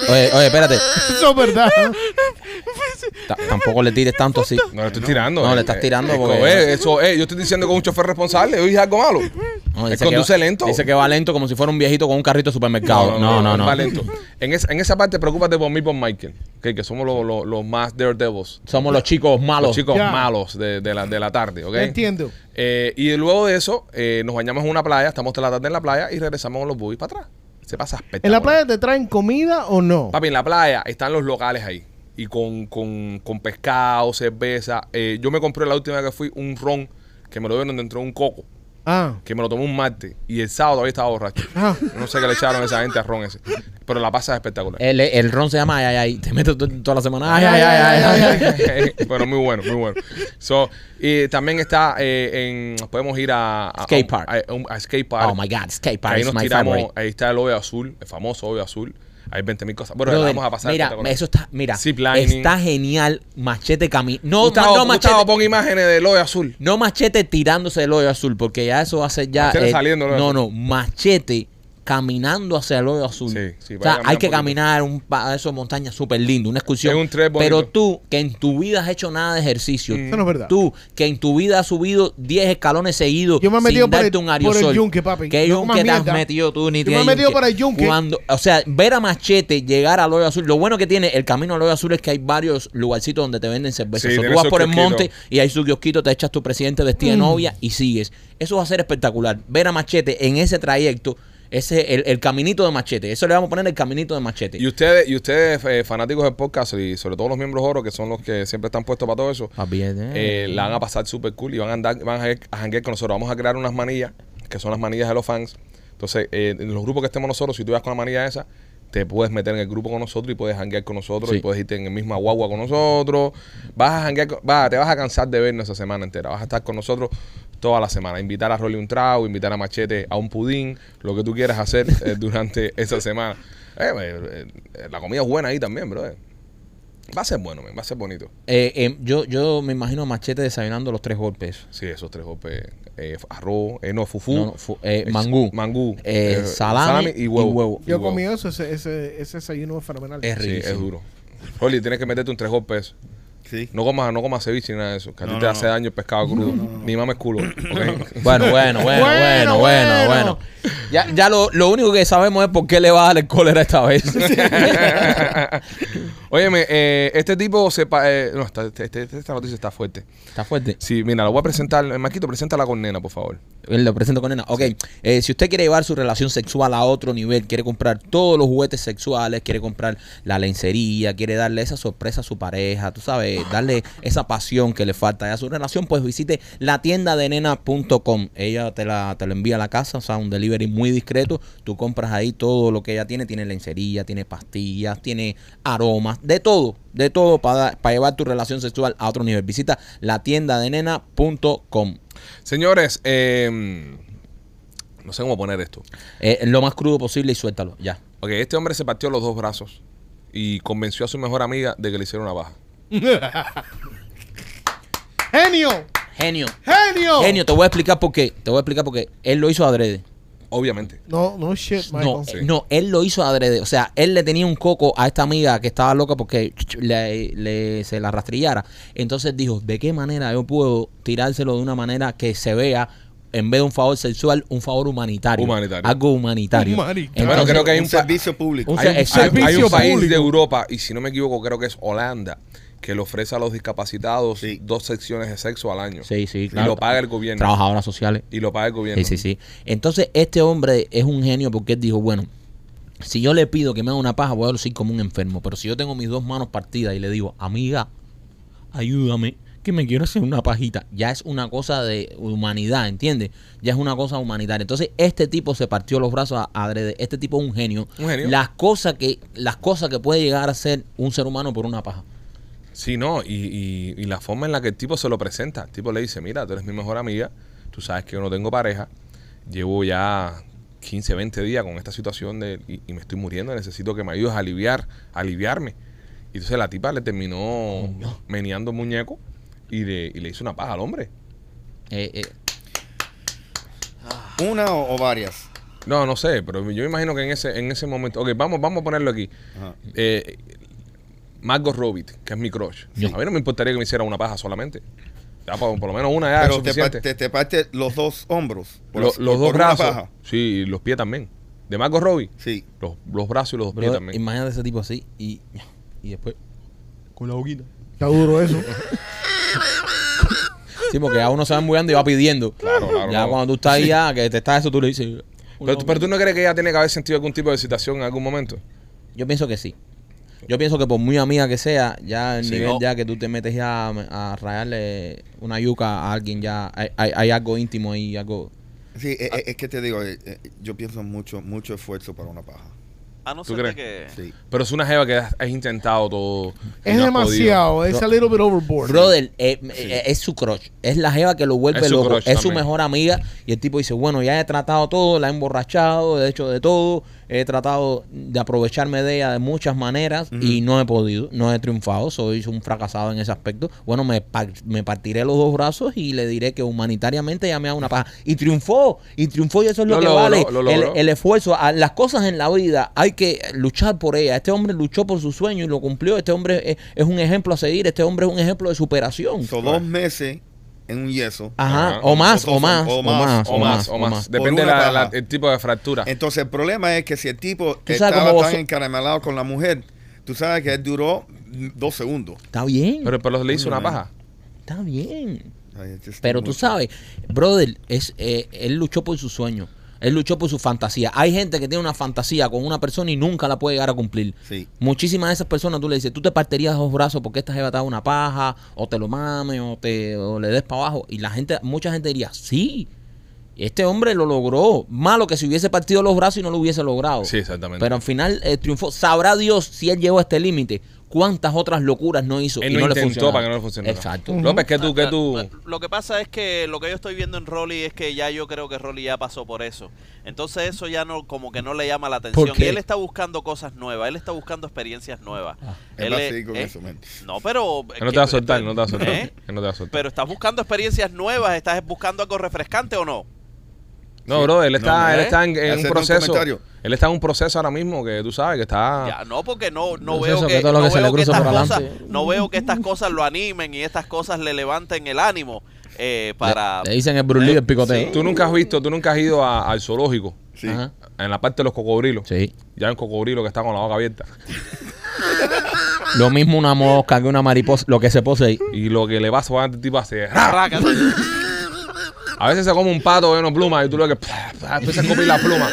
Oye, oye, espérate. Eso es verdad. Ta- Tampoco le tires tanto así. No le estoy tirando. No, eh, le estás eh, tirando eh, porque- eh, eso, eh, yo estoy diciendo que es un chofer responsable. Yo dije algo malo. No, Él conduce va- lento. Dice que va lento como si fuera un viejito con un carrito de supermercado. No, no, no. Va lento. En, esa- en esa parte, preocúpate por mí y por Michael. ok, que somos los, los, los más daredevils. Somos los chicos malos. Los chicos Ya. malos de, de la, de la tarde. ¿ok? Entiendo. Eh, y luego de eso, eh, nos bañamos en una playa, estamos toda la tarde en la playa y regresamos con los boogies para atrás. Se pasa espectacular. ¿En la playa te traen comida o no? Papi, en la playa están los locales ahí. Y con, con, con pescado, cerveza. Eh, yo me compré la última vez que fui un ron que me lo dieron dentro de un coco. Ah. Que me lo tomé un martes. Y el sábado todavía estaba borracho. Ah. No sé qué le echaron a esa gente a ron ese. Pero la pasa espectacular. El, el ron se llama ay, ay, ay. Te metes to- toda la semana. Ay, ay, ay, ay, ay. ay. bueno, muy bueno, muy bueno. So, y también está eh, en. Podemos ir a. a Skate park. A, a- a skate park. Oh my God, skate Ahí park is nos my tiramos. favorite. Ahí está el hoyo azul, el famoso hoyo azul. Hay 20 mil cosas. Bueno, Brother, vamos a pasar. mira, eso está, mira, está genial. Machete camino. No, Gustavo, no machete. Gustavo, pon imágenes del hoyo azul. No machete tirándose del hoyo azul, porque ya eso hace ya. Machete saliendo del hoyo no, azul. no, machete caminando hacia el hoyo azul. Sí, sí, o sea, hay que caminar un pa- eso montaña súper lindo, una excursión. Es un pero tú, que en tu vida has hecho nada de ejercicio, Mm. Eso no es verdad. tú, que en tu vida has subido 10 escalones seguidos Yo me he metido por el- darte un por el aerosol. yunque, papi. ¿Qué No yunque te has mierda. metido tú? Ni Yo te me he metido yunque? por el yunque. Cuando, o sea, ver a Machete llegar al hoyo azul. Lo bueno que tiene el camino al hoyo azul es que hay varios lugarcitos donde te venden cerveza. Sí, So, tú tiene vas por el monte y hay su kiosquito, te echas tu presidente vestido de Mm. novia y sigues. Eso va a ser espectacular. Ver a Machete en ese trayecto, ese el, el caminito de Machete. Eso le vamos a poner el caminito de Machete. Y ustedes, y ustedes eh, fanáticos del podcast y sobre todo los miembros oro, que son los que siempre están puestos para todo eso, Papi, eh. eh, la van a pasar súper cool y van a andar, van a, janguear con nosotros. Vamos a crear unas manillas, que son las manillas de los fans. Entonces, eh, en los grupos que estemos nosotros, si tú vas con la manilla esa, te puedes meter en el grupo con nosotros y puedes janguear con nosotros Sí. y puedes irte en el misma guagua con nosotros. Vas a janguear, vas, te vas a cansar de vernos esa semana entera. Vas a estar con nosotros toda la semana. Invitar a Rolly un trago, invitar a Machete a un pudín, lo que tú quieras hacer eh, durante esa semana. Eh, eh, la comida es buena ahí también, bro. Va a ser bueno, man, va a ser bonito. Eh, eh, yo, yo me imagino a Machete desayunando los tres golpes. Sí, esos tres golpes. Eh, arroz, eh, no, fufú. No, no, fu- mangú. Mangú. Eh, salami y huevo. y huevo. Yo Y huevo. comí eso, ese, ese, ese desayuno es fenomenal. Es Sí, riquísimo. es duro. Rolly, tienes que meterte un tres golpes. Sí. No comas, no comas ceviche ni nada de eso. Que a ti No, te no, hace no. daño el pescado crudo. Ni mames culo. ¿ok? Bueno, bueno, bueno, bueno, Bueno, bueno, bueno. bueno. Ya, ya lo, lo único que sabemos es por qué le va a dar el cólera esta vez. Óyeme, eh, este tipo se... pa- eh, no, esta, este- este- esta noticia está fuerte. Está fuerte. Sí, mira, lo voy a presentar. Eh, Maquito, preséntala con nena, por favor. Él Lo presento con nena. Ok, eh, si usted quiere llevar su relación sexual a otro nivel, quiere comprar todos los juguetes sexuales, quiere comprar la lencería, quiere darle esa sorpresa a su pareja, tú sabes, darle esa pasión que le falta a su relación, pues visite la tienda de nena.com. Ella te la, te la envía a la casa, o sea, un delivery muy discreto. Tú compras ahí todo lo que ella tiene. Tiene lencería, tiene pastillas, tiene aromas, de todo, de todo para, para llevar tu relación sexual a otro nivel. Visita la tienda de nena.com. Señores, eh, no sé cómo poner esto. Eh, lo más crudo posible y suéltalo, ya. Ok, este hombre se partió los dos brazos y convenció a su mejor amiga de que le hiciera una baja. ¡Genio! Genio. ¡Genio! Genio, te voy a explicar por qué. Te voy a explicar por qué. Él lo hizo adrede. Obviamente. No, no shit, Michael. No, Sí. eh, no, él lo hizo adrede. O sea, él le tenía un coco a esta amiga que estaba loca porque le, le- se la rastrillara. Entonces dijo, ¿de qué manera yo puedo tirárselo de una manera que se vea, en vez de un favor sexual, un favor humanitario? Humanitario. Algo humanitario. Humanitario. Bueno, creo que hay un un, pa- servicio público. un hay, un- se- hay- servicio hay un país público. de Europa, y si no me equivoco, creo que es Holanda, que le ofrece a los discapacitados Sí. dos secciones de sexo al año. Sí, sí, Y claro. lo paga el gobierno. Trabajadoras sociales. Y lo paga el gobierno. Sí, sí, sí. Entonces, este hombre es un genio porque él dijo, bueno, si yo le pido que me haga una paja, voy a lucir como un enfermo. Pero si yo tengo mis dos manos partidas y le digo, amiga, ayúdame, que me quiero hacer una pajita, ya es una cosa de humanidad, ¿entiendes? Ya es una cosa humanitaria. Entonces, este tipo se partió los brazos a adrede. Este tipo es un genio. Un genio. Las cosas que, las cosas que puede llegar a ser un ser humano por una paja. Sí, no, y, y- y la forma en la que el tipo se lo presenta. El tipo le dice, mira, tú eres mi mejor amiga, tú sabes que yo no tengo pareja, llevo ya 15, 20 días con esta situación de, y, y me estoy muriendo, necesito que me ayudes a aliviar, a aliviarme. Y entonces la tipa le terminó meneando el muñeco y le, y le hizo una paja al hombre. Eh, eh, ¿Una o, o varias? No, no sé, pero yo imagino que en ese, en ese momento. Ok, vamos, vamos a ponerlo aquí. Eh, Margot Robbie, que es mi crush. Sí. A mí no me importaría que me hiciera una paja solamente. Ya, por, por lo menos una ya es Pero te, pa- suficiente. te, te parte los dos hombros. por Lo- así- los por- dos brazos. paja. Sí, y los pies también. De Margot Robbie. Sí. Los, los brazos y los pies brother, también. imagínate ese tipo así y, y después con la boquita. Está duro eso. Sí, porque ya uno se va embullando y va pidiendo. Claro, claro, Ya cuando tú estás ahí, ya que te estás eso, tú le dices. Pero, tú- pero tú no crees que ella tiene que haber sentido algún tipo de excitación en algún momento. Yo pienso que sí. Yo pienso que por muy amiga que sea, ya el Sí, nivel no. ya que tú te metes ya a, a rayarle una yuca a alguien, ya hay, hay, hay algo íntimo ahí, algo... Sí, eh, eh, es que te digo, eh, yo pienso mucho, mucho esfuerzo para una paja. A no que... Sí. Pero es una jeva que has, has intentado todo. Es no demasiado. Es a little bit overboard. Brother, eh, eh, es su crush. Es la jeva que lo vuelve Es loco. Es su mejor amiga. Y el tipo dice, bueno, ya he tratado todo, la he emborrachado, he hecho de todo. He tratado de aprovecharme de ella de muchas maneras y no he podido, no he triunfado, soy un fracasado en ese aspecto. Bueno, me, par- me partiré los dos brazos y le diré que humanitariamente ya me hago una paja. Y triunfó, y triunfó y eso es lo, Lo que logró, vale. lo el, el esfuerzo, a- las cosas en la vida hay que luchar por ellas. Este hombre luchó por su sueño y lo cumplió. Este hombre es, es un ejemplo a seguir, este hombre es un ejemplo de superación. Son dos meses en un yeso. Ajá, Ajá. o más, O o más, o o más, O más, o más. Depende la, la- el tipo de fractura. Entonces el problema es que si el tipo estaba tan vos- encaramelado con la mujer, tú sabes que él duró dos segundos. Está bien, Pero, pero le hizo una paja. está bien. Just Pero tú sabes, brother, es, eh, él luchó por su sueño. Él luchó por su fantasía. Hay gente que tiene una fantasía con una persona y nunca la puede llegar a cumplir. Sí. Muchísimas de esas personas tú le dices, tú te partirías los brazos porque esta jeva te da una paja, o te lo mames, o, te, o le des para abajo. Y la gente, mucha gente diría, sí. Este hombre lo logró. Malo que si hubiese partido los brazos y no lo hubiese logrado. Sí, exactamente. Pero al final eh, triunfó. Sabrá Dios si él llegó a este límite. ¿Cuántas otras locuras no hizo? Él y no le para que no le funcionara. Exacto. López, ¿qué tú, qué tú? Lo que pasa es que lo que yo estoy viendo en Rolly es que ya yo creo que Rolly ya pasó por eso. Entonces eso ya no como que no le llama la atención. ¿Por qué? Y él está buscando cosas nuevas, él está buscando experiencias nuevas. Él va a es- con ¿eh? eso, man. No, pero Él no te va a soltar, no te va a soltar. ¿Eh? Él no te va a soltar. Pero estás buscando experiencias nuevas, estás buscando algo refrescante o no? No, Sí. bro, él está, No, él ¿eh? está en, un proceso. él está en un proceso ahora mismo que tú sabes que está. Ya, no, porque no, no veo que, que no que se le veo que cruza estas cosas, adelante. no veo que estas cosas lo animen y estas cosas le levanten el ánimo eh, para Le, le dicen el brulí el picoteo. Tú nunca has visto, tú nunca has ido a- al zoológico, Sí. Ajá. en la parte de los cocodrilos. Sí. Ya hay un cocodrilo que está con la boca abierta. Lo mismo una mosca que una mariposa, lo que se posee. Y lo que le va a sobar al tipo hace. A veces se come un pato de una pluma y tú lo que. Empieza a comer la pluma.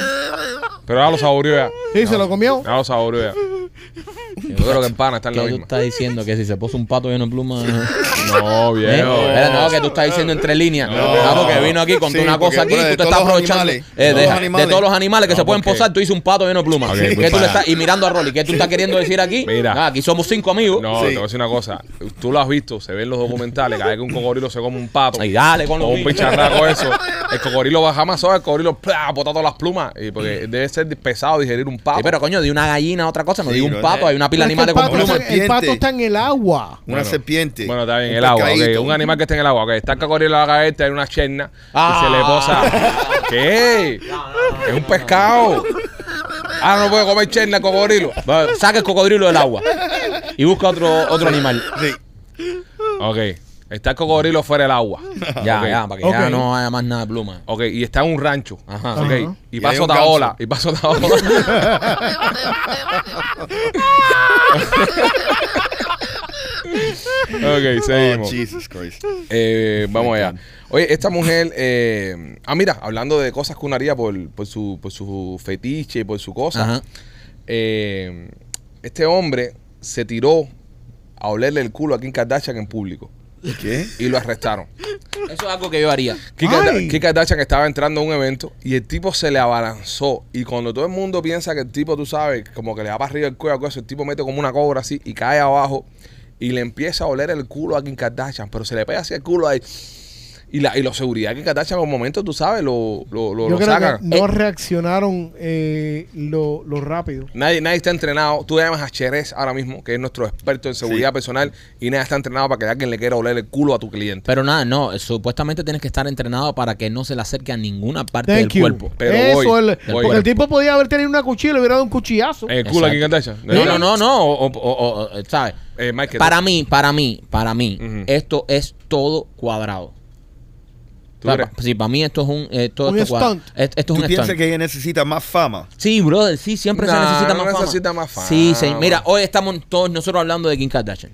Pero ya lo saboreó ya. Sí, se lo comió. Ya lo saboreó ya. Yo creo que en pana está en ¿Qué la tú misma. estás diciendo? Que si se puso un pato lleno de plumas. No, ¿Eh? viejo. Espera, no, que tú estás diciendo entre líneas. No. Ah, porque vino aquí, contó Sí, una cosa aquí y tú te estás aprovechando. eh, de de, todos los animales. que No, se pueden porque- posar, tú hice un pato lleno de plumas. ¿Qué pues tú le para. estás, y mirando a Rolly, ¿qué tú estás queriendo decir aquí? Mira. Ah, aquí somos cinco amigos. No, Sí. te voy a decir una cosa. Tú lo has visto, se ven los documentales. Cada vez que un cocodrilo se come un pato. Ay, dale con los o un picharraco eso. El cocodrilo baja más el cocodrilo bota todas las plumas. Y porque debe ser pesado digerir un pato. Pero coño, de una gallina a otra cosa, no digo un pato, eh. hay una pila de Que con el, pato plumas. está, el pato Serpiente. está en el agua. Una Bueno, serpiente. Bueno, está bien, el agua. ok. pescadito. Un animal que está en el agua. ok. Está el cocodrilo en la gaveta, hay una cherna Ah. y se le posa. ¿Qué? Es un pescado. Ah, no puede comer cherna el cocodrilo. Saca el cocodrilo del agua y busca otro, otro animal. Sí. Ok. Está el cocodrilo fuera del agua. Ya, Ok. ya, para que Ok. ya no haya más nada de plumas. Ok, y está en un rancho. Ajá. Ok, Ajá. y Y un otra ganso. ola. Y pasa otra ola. ok, Oh, seguimos. Jesus Christ. Eh, vamos allá. Oye, esta mujer. eh, ah, mira, hablando de cosas que uno haría por, por, su, por su fetiche, por su cosa. Ajá. eh, este hombre se tiró a olerle el culo a Kim Kardashian en público ¿Qué? y lo arrestaron. Eso es algo que yo haría. Kim, Kardashian estaba entrando a un evento y el tipo se le abalanzó. Y cuando todo el mundo piensa que el tipo, tú sabes, como que le va para arriba el cuello, eso, el tipo mete como una cobra así y cae abajo y le empieza a oler el culo a Kim Kardashian, pero se le pega así el culo ahí. Y la, y la seguridad de Kim Kardashian, en un momento, tú sabes, lo, lo, lo, Yo lo creo sacan. que no reaccionaron eh, lo, lo rápido. Nadie, nadie está entrenado. Tú llamas a Cherez ahora mismo, que es nuestro experto en seguridad personal, y nadie está entrenado para que alguien le quiera oler el culo a tu cliente. Pero nada, no, supuestamente tienes que estar entrenado para que no se le acerque a ninguna parte Thank del you. cuerpo. Pero Eso voy, voy. porque el tipo podía haber tenido una cuchilla y le hubiera dado un cuchillazo. En el culo Exacto. Kardashian. No, no, no, no, o, o- o- o- ¿sabes? Eh, Para mí, para mí, para mí, esto es todo cuadrado. Sí, para mí esto es un, eh, todo Un esto stunt. es- Esto es ¿Tú un piensas stunt. que ella necesita más fama? Sí, brother, sí, siempre se necesita no más fama. necesita más fama. Sí, sí. Mira, hoy estamos todos nosotros hablando de Kim Kardashian.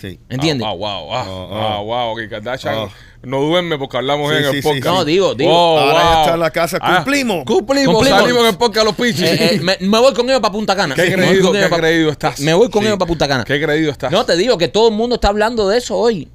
Sí. ¿Entiendes? Ah, wow, wow, Ah, ah, ah. wow, Kim Kardashian Ah. no duerme porque hablamos Sí, en sí, el sí, podcast. sí. No, digo, digo. Oh, Ahora ya está en la casa. Ah, Cumplimos. cumplimos. Cumplimos. Salimos en el podcast Los Pichis. Eh, eh, me, me voy con ellos para Punta Cana. Qué Me voy creído, con ellos qué pa- creído estás. Me voy con Sí. ellos para Punta Cana. Qué creído estás. No, te digo que todo el mundo está hablando de eso hoy.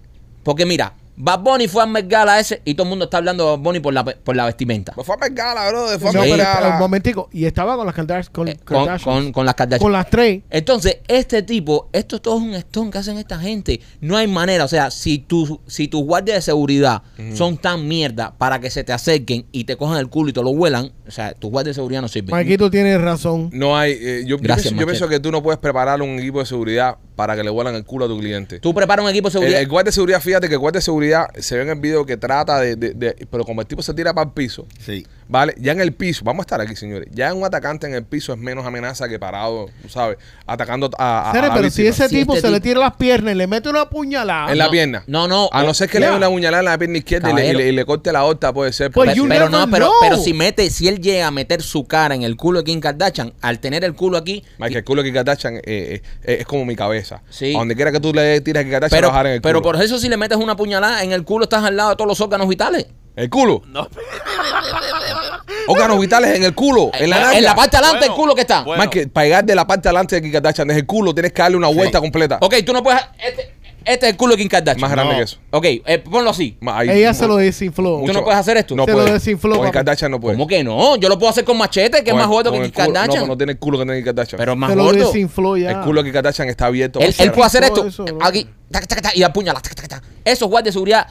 Porque mira, Bad Bunny fue al Met Gala ese y todo el mundo está hablando de Bad Bunny por la, por la vestimenta. Pues fue a Mergala, bro. De fue a No, pero un momentico. Y estaba con las Kardashian. Con, Eh, con, con, con las Kardashian. Con las tres. Entonces, este tipo, esto todo es un stone que hacen esta gente. No hay manera, o sea, si, tu, si tus guardias de seguridad son tan mierda para que se te acerquen y te cojan el culo y te lo huelan, o sea, tus guardias de seguridad no sirven. Marquito tiene razón. No hay. eh, yo, yo Gracias, pienso, yo Machete. pienso que tú no puedes preparar un equipo de seguridad para que le vuelan el culo a tu cliente. Tú preparas un equipo de El, seguridad. el guardia de seguridad, fíjate que el guardia de seguridad se ve en el video que trata de, de- de- Pero como el tipo se tira para el piso, Sí. ¿Vale? Ya en el piso, vamos a estar aquí, señores. Ya un atacante en el piso es menos amenaza que parado, tú sabes, atacando a. a- a Serio, la pero si ese Si tipo este se le tipo- tira las piernas y le mete una puñalada. En la pierna. No, no. A no ser que le dé una puñalada en la pierna izquierda y le, y Caballero. le- y le corte la aorta, puede ser. Pues pero- you pero never no, pero, know. pero si mete, si él llega a meter su cara en el culo de Kim Kardashian, al tener el culo aquí, Mike, el culo de Kim Kardashian eh, eh, eh, es como mi cabeza. Sí. A donde quiera que tú le tires a Kim Kardashian, pero, va a bajar en el pero culo. por eso si le metes una puñalada en el culo estás al lado de todos los órganos vitales. ¿El culo? No, Órganos vitales en el culo, en la en nalga. la parte de adelante Bueno, el culo que está. bueno. Mike, para llegar de la parte delante de Kim Kardashian, desde el culo, tienes que darle una vuelta completa. Ok, tú no puedes. Este, este es el culo de Kim Kardashian. Más grande No. que eso. Ok, eh, ponlo así. Más ahí. Ella se lo desinfló. Tú no puedes hacer esto. No Se lo puede. desinfló, Con papi. Kardashian no puede. ¿Cómo que no? Yo lo puedo hacer con machete, que es Con más el- gordo con que el Kim culo- Kardashian. No, no tiene el culo que tiene Kim Kardashian. pero es más Se lo gordo. desinfló ya. El culo de Kim Kardashian está abierto. Él, puede hacer Todo esto. eso, bro. aquí, tac, tac, tac, y apuñala. tac, tac, tac. Esos guardias de seguridad.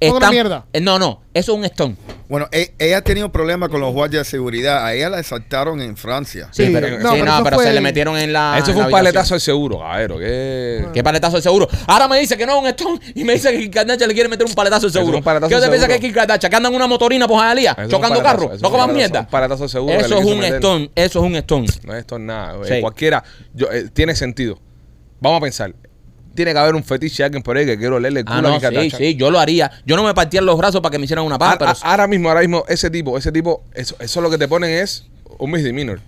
Están, mierda. Eh, No, no. Eso es un stone. Bueno, e- ella ha tenido problemas con los guardias de seguridad. A ella la saltaron en Francia. Sí, Sí, pero, no, sí, pero no, eso pero fue se le metieron en la. Eso fue un paletazo al seguro, cabrero. ¿Qué? ¿Qué paletazo de seguro? Ahora me dice que no es un stone y me dice que Kim Kardashian le quiere meter un paletazo de seguro. un paletazo ¿Qué de te piensas que es Kim Kardashian? Que anda en una motorina por Jalía, chocando carros. eso No es un comas paletazo, mierda. un paletazo de seguro Eso es un meter. stone. Eso es un stone. No es esto es nada. Sí. Cualquiera. Yo, eh, tiene sentido. Vamos a pensar. Tiene que haber un fetiche alguien por ahí que quiero leerle el culo Ah, a no, Kim sí, Kardashian. sí, yo lo haría. Yo no me partía los brazos para que me hicieran una paja, Ahora, pero ahora mismo, ahora mismo, ese tipo, ese tipo, eso, eso lo que te ponen es un misdemeanor.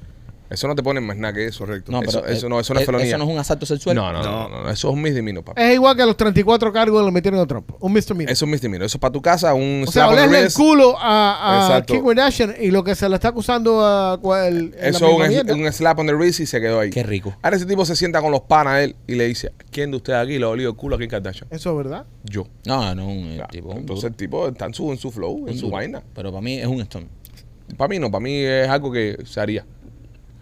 Eso no te ponen más nada que eso. Correcto. no, eso, pero eso eh, no, eso no es eh, felonía. Eso no es un asalto sexual. no, no, no, no, no, eso es un misdemeanor, papá. Es igual que los 34 cargos le metieron a Trump. Un misdemeanor. Eso es un misdemeanor. Eso es para tu casa, un O sea, olerle el culo a, a. Kim Kardashian y lo que se le está acusando a cual, la Eso es un, slap on the wrist y se quedó ahí. Qué rico. Ahora ese tipo se sienta con los panas él y le dice, ¿quién de ustedes aquí le ha olido el culo a Kim Kardashian? Eso es verdad. Yo. No, no, un Claro. tipo. un Entonces duro, el tipo está en su, en su flow, en su duro. vaina. Pero para mí es un stone. Para mí no, para mí es algo que se haría.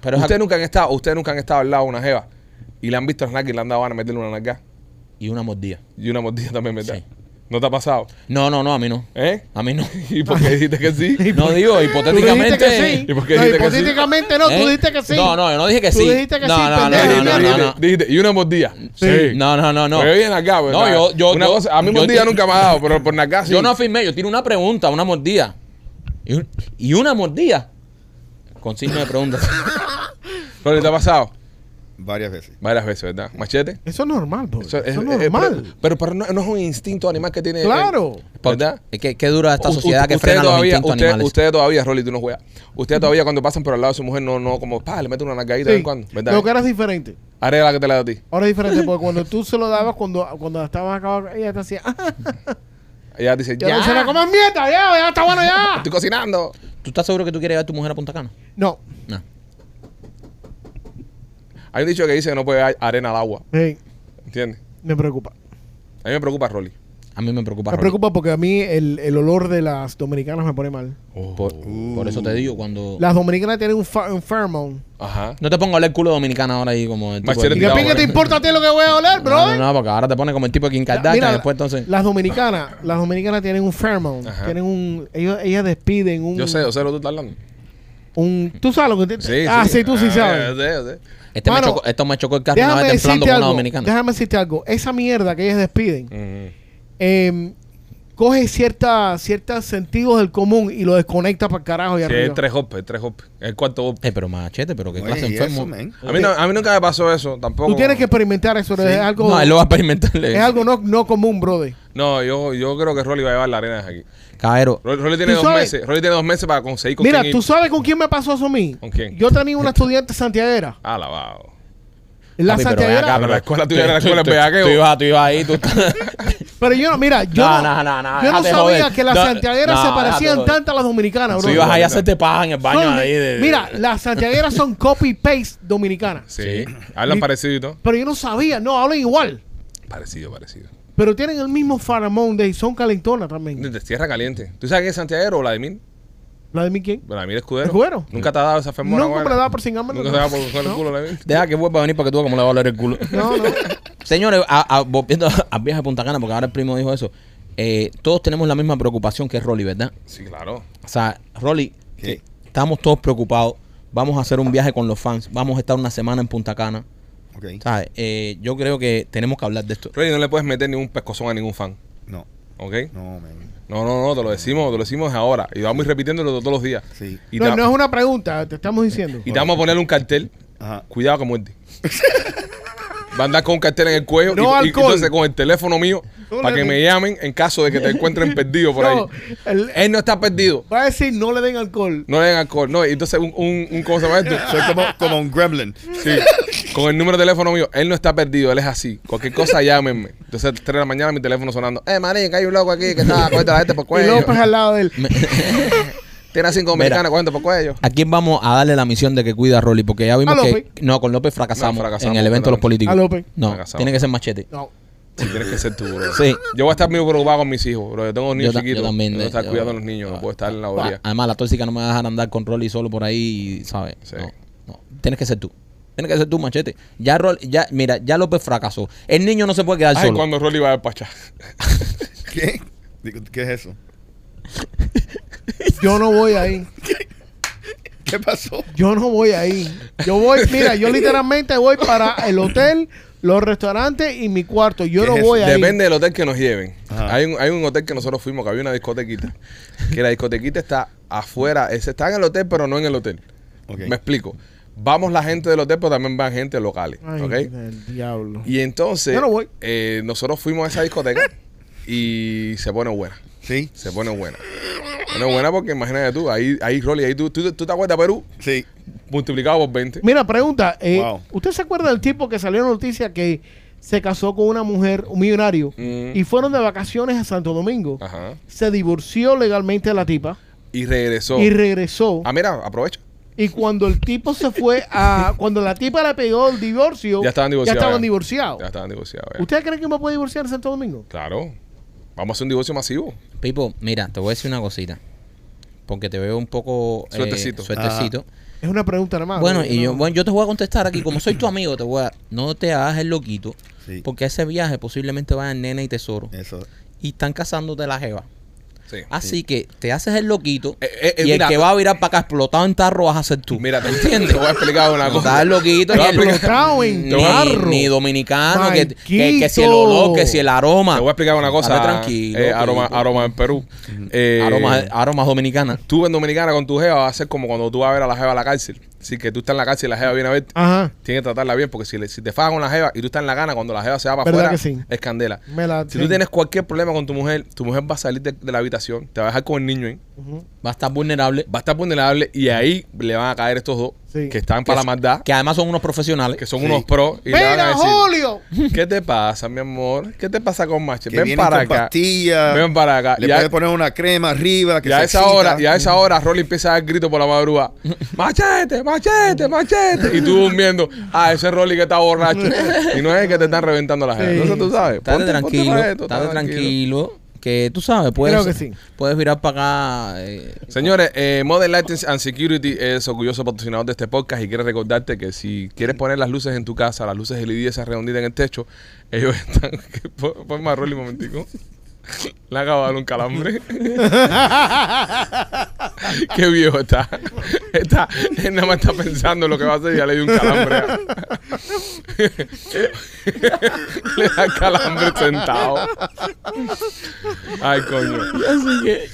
Pero es ustedes nunca han estado, ustedes nunca han estado al lado de una jeva y le han visto las nalgas y le han dado ganas de meterle una nalga Y una mordida. y una mordida también, ¿verdad? Sí. ¿No te ha pasado? No, no, no, a mí no. ¿Eh? A mí no. ¿Y por qué dijiste que sí? No digo, Tú hipotéticamente. dijiste que sí. ¿Y por qué no, dijiste que sí? hipotéticamente no, tú ¿Eh? dijiste que sí. No, no, yo no dije que Tú sí. dijiste que no, sí, no, no, no, no, no, dijiste, no. dijiste, y una mordida. Sí. No, no, no, no. Me oyen acá, pues, No, yo- yo- Una yo- cosa, a mí yo mordida nunca me ha dado, pero por nalga sí. Yo no afirmé, yo tiro una pregunta, una mordida. Y, un- y una mordida. Con signo de pregunta. ¿Pero te ha pasado? Varias veces. Varias veces, ¿verdad? ¿Machete? Eso es normal, bro. Eso Eso, es- es eh, normal. pero, pero no, no es un instinto animal que tiene. claro. ¿Verdad? Es que, qué dura esta sociedad u- que frena los todavía, instintos usted- animales. Ustedes todavía, Rolly, tú no juegas. Ustedes todavía cuando pasan por al lado de su mujer no, no como, pa, le mete una nalgadita de vez Sí. en cuando, ¿verdad? Lo que era es diferente. Ahora la que te la da a ti. Ahora es diferente porque cuando tú se lo dabas, cuando, cuando estabas acabado, ella te hacía. Ella dice, Ya, ya, no se la comas mierda, ya, ya está bueno ya. estoy cocinando. ¿Tú estás seguro que tú quieres llevar a tu mujer a Punta Cana? No. No. Hay un dicho que dice que no puede dar arena al agua. Sí, ¿Entiendes? me preocupa. A mí me preocupa Rolly. A mí me preocupa. Me Rolly. preocupa porque a mí el, el olor de las dominicanas me pone mal. Por, por eso te digo, cuando... Las dominicanas tienen un, fa- un pheromone. Ajá. No te pongo a oler culo dominicano ahora ahí como el tipo Machete de- ¿Y qué tirado, pinga te importa a ti lo que voy a oler, bro? No, no, no, porque ahora te pone como el tipo de Kim Kardashian Mira, después entonces... las dominicanas, las dominicanas tienen un pheromone, Ajá. tienen un, ellos, ellas despiden un, Yo sé, yo sé lo que tú estás hablando. Un, tú sabes lo que te, Sí, ah, sí, tú sí Ah, sabes. Yo sé, yo sé. Este me chocó, esto me chocó el carro una Déjame vez templando con una dominicana. déjame decirte algo, esa mierda que ellas despiden, eh, coge cierta, ciertos sentidos del común y lo desconecta para el carajo y Sí, arriba. es tres hoppes, tres hoppes. Es el cuarto hoppe. Eh, pero machete, pero qué Oye, clase eso, enfermo. man. A mí, no, a mí nunca me pasó eso, tampoco. Tú tienes que experimentar eso, es algo, No, él lo va a experimentarle. es algo no, no común, brother. No, yo, yo creo que Rolly va a llevar la arena de aquí. Caballero, Rolly, tiene ¿Tú dos sabes? meses. Rolly tiene dos meses para conseguir con Mira, quién ¿tú ir. sabes con quién me pasó eso a mí? ¿Con quién? Yo tenía una estudiante santiaguera. Ah, lavado. La papi, pero santiaguera. acá, Pero la escuela tuya tú- era la escuela de bellaqueo. Tú ibas, tú ibas ahí, tú Pero yo no, mira, yo No, no, no, no, no, yo no sabía joder. que las No, santiagueras no, se parecían tanto a las dominicanas, Tú bro. ibas ahí a hacerte paja en el baño Son- ahí. de- de- Mira, las santiagueras son copy-paste dominicanas. Sí. Hablan parecido y todo. Pero yo no sabía, no, hablan igual. Parecido, parecido. Pero tienen el mismo faramón de y son calentonas también. De tierra caliente. ¿Tú sabes quién es Santiago o Vladimir? ¿La de mi quién? Vladimir Escudero. ¿Escudero? Nunca te ha dado esa fermona. Nunca me la da por sin hambre. Nunca te ha dado por el culo, Vladimir. Deja que vuelva a venir porque tú como le va a oler el culo. No, no. Señores, a- a- volviendo al viaje a Punta Cana, porque ahora el primo dijo eso. eh, todos tenemos la misma preocupación que Rolly, ¿verdad? Sí, claro. O sea, Rolly, ¿Qué? estamos todos preocupados. Vamos a hacer un viaje con los fans. Vamos a estar una semana en Punta Cana. Ok. ¿Sabes? Eh, yo creo que tenemos que hablar de esto. Freddy, no le puedes meter ningún pescozón a ningún fan. No, ¿Ok? no, man. No, no, no, te lo decimos, te lo decimos ahora. Y vamos a ir repitiéndolo todos los días. Sí. Y, No, te, no es una pregunta, te estamos diciendo. y te vamos a poner un cartel. Ajá. Cuidado que muerde. Va a andar con un cartel en el cuello No y, y alcohol. entonces con el teléfono mío para que me llamen en caso de que te encuentren perdido por No, ahí. el- Él no está perdido. va a decir no le den alcohol. No le den alcohol. No, y entonces un, un, un- ¿cómo se llama esto? Soy como, como un gremlin. Sí. Con el número de teléfono mío, él no está perdido, él es así. Cualquier cosa, llámenme. Entonces, 3 de la mañana, mi teléfono sonando. Eh, marín, que hay un loco aquí que está cogiendo a la gente por Y cuello. López al lado de él. Tiene a cinco Mira. americanos cogiendo por cuello. ¿A quién vamos a darle la misión de que cuida a Rolly? Porque ya vimos A que. López. No, con López fracasamos, No, fracasamos en el evento de los políticos. A López. No, Fracasamos. tiene que ser machete. No. Tienes que ser tú, bro. Sí. Yo voy a estar muy preocupado con mis hijos, bro. Yo tengo niños Yo ta- yo chiquitos. también, Tengo que eh, estar yo- cuidando a los niños. No puedo estar en la orilla. Además, la tóxica no me va a dejar andar con Rolly solo por ahí, ¿sabes? Sí. No, no. Tienes que ser tú. Tienes que ser tú, machete. Ya, Rolly- ya, mira, ya López fracasó. El niño no se puede quedar Ay, solo. cuando Rolly va a despachar. ¿Qué? ¿Qué es eso? Yo no voy ahí. ¿Qué pasó? Yo no voy ahí. Yo voy, mira, yo literalmente voy para el hotel, los restaurantes y mi cuarto. Yo ¿Qué no es voy ahí. Depende del hotel que nos lleven. Ajá. Hay un, hay un hotel que nosotros fuimos que había una discotequita. Que la discotequita está afuera. Ese está en el hotel, pero no en el hotel. Me explico. Vamos la gente del hotel, pero también van gente locales. Ay, ¿ok? el diablo. Y entonces, Yo no voy. eh, nosotros fuimos a esa discoteca y se pone buena. ¿Sí? Se pone buena. Pone buena porque imagínate tú, ahí, ahí Rolly, ahí tú, tú, tú te acuerdas de Perú, Sí. multiplicado por 20. Mira, pregunta. eh, Wow. ¿Usted se acuerda del tipo que salió en noticia que se casó con una mujer, un millonario, Mm. y fueron de vacaciones a Santo Domingo? Ajá. Se divorció legalmente de la tipa Y regresó. y regresó. ah, mira, aprovecha. Y cuando el tipo se fue a. Cuando la tipa le pegó el divorcio. Ya estaban divorciados, Ya estaban ya. divorciados. Ya estaban divorciados. ya. ¿Usted cree que me puede divorciar en Santo Domingo? Claro. Vamos a hacer un divorcio masivo. Pipo, mira, te voy a decir una cosita. Porque te veo un poco eh, Suertecito. suertecito. Es una pregunta nada más. Bueno, ¿no? y yo, bueno, yo te voy a contestar aquí. Como soy tu amigo, te voy a. No te hagas el loquito. Sí. Porque ese viaje posiblemente vayan nena y tesoro. Eso. Y están casándote la jeva. Sí. Así que te haces el loquito. Eh, eh, eh, y el que va a virar para acá explotado en tarro vas a ser tú. Mira, te entiendes. Te voy a explicar una cosa. estás loquito. Te voy a ni el- explicar. en ni, tarro. ni dominicano. Que, que, que si el olor, que si el aroma. Te voy a explicar una cosa. Dale tranquilo. eh, aroma, aroma en Perú. Eh, Aromas aromas dominicanas. Tú en Dominicana con tu jeva va a ser como cuando tú vas a ver a la jeva a la cárcel. Así que tú estás en la cárcel y la jeva viene a verte. Ajá. Tienes que tratarla bien porque si, le- si te fajas con la jeva y tú estás en la gana, cuando la jeva se va para ¿Verdad afuera, sí? es candela. Me la- Si sí. tú tienes cualquier problema con tu mujer, tu mujer va a salir de, de la habitación, te va a dejar con el niño ahí. Va a estar vulnerable. va a estar vulnerable y ahí le van a caer estos dos Sí. que están Que para la maldad, Que además son unos profesionales. que son Sí. unos pros y le van a ¡Mira, decir, Julio! ¿qué te pasa, mi amor? ¿Qué te pasa con Mache? Que Ven vienen para con acá. pastillas. Ven para acá. Le Y a- puedes poner una crema arriba. Que Y a se esa excita. hora, y a esa hora Rolly empieza a dar grito por la madrugada. Machete, machete, machete. Y tú durmiendo. Ah, ese Rolly que está borracho. y no es el que te están reventando la gente. Sí. Entonces tú sabes. Estate ponte- ponte tranquilo. para esto, estate tranquilo. Que tú sabes, puedes, Creo que sí. puedes virar para acá. eh, Señores, eh, Modern Lighting and Security es orgulloso patrocinador de este podcast y quiere recordarte que si quieres poner las luces en tu casa, las luces LED esas redonditas en el techo, ellos están... Pon- Ponme a Rolly un momentico. Le acabo de dar un calambre. Qué viejo está. Él nada más está pensando en lo que va a hacer y ya le dio un calambre. le da calambre sentado. Ay, coño.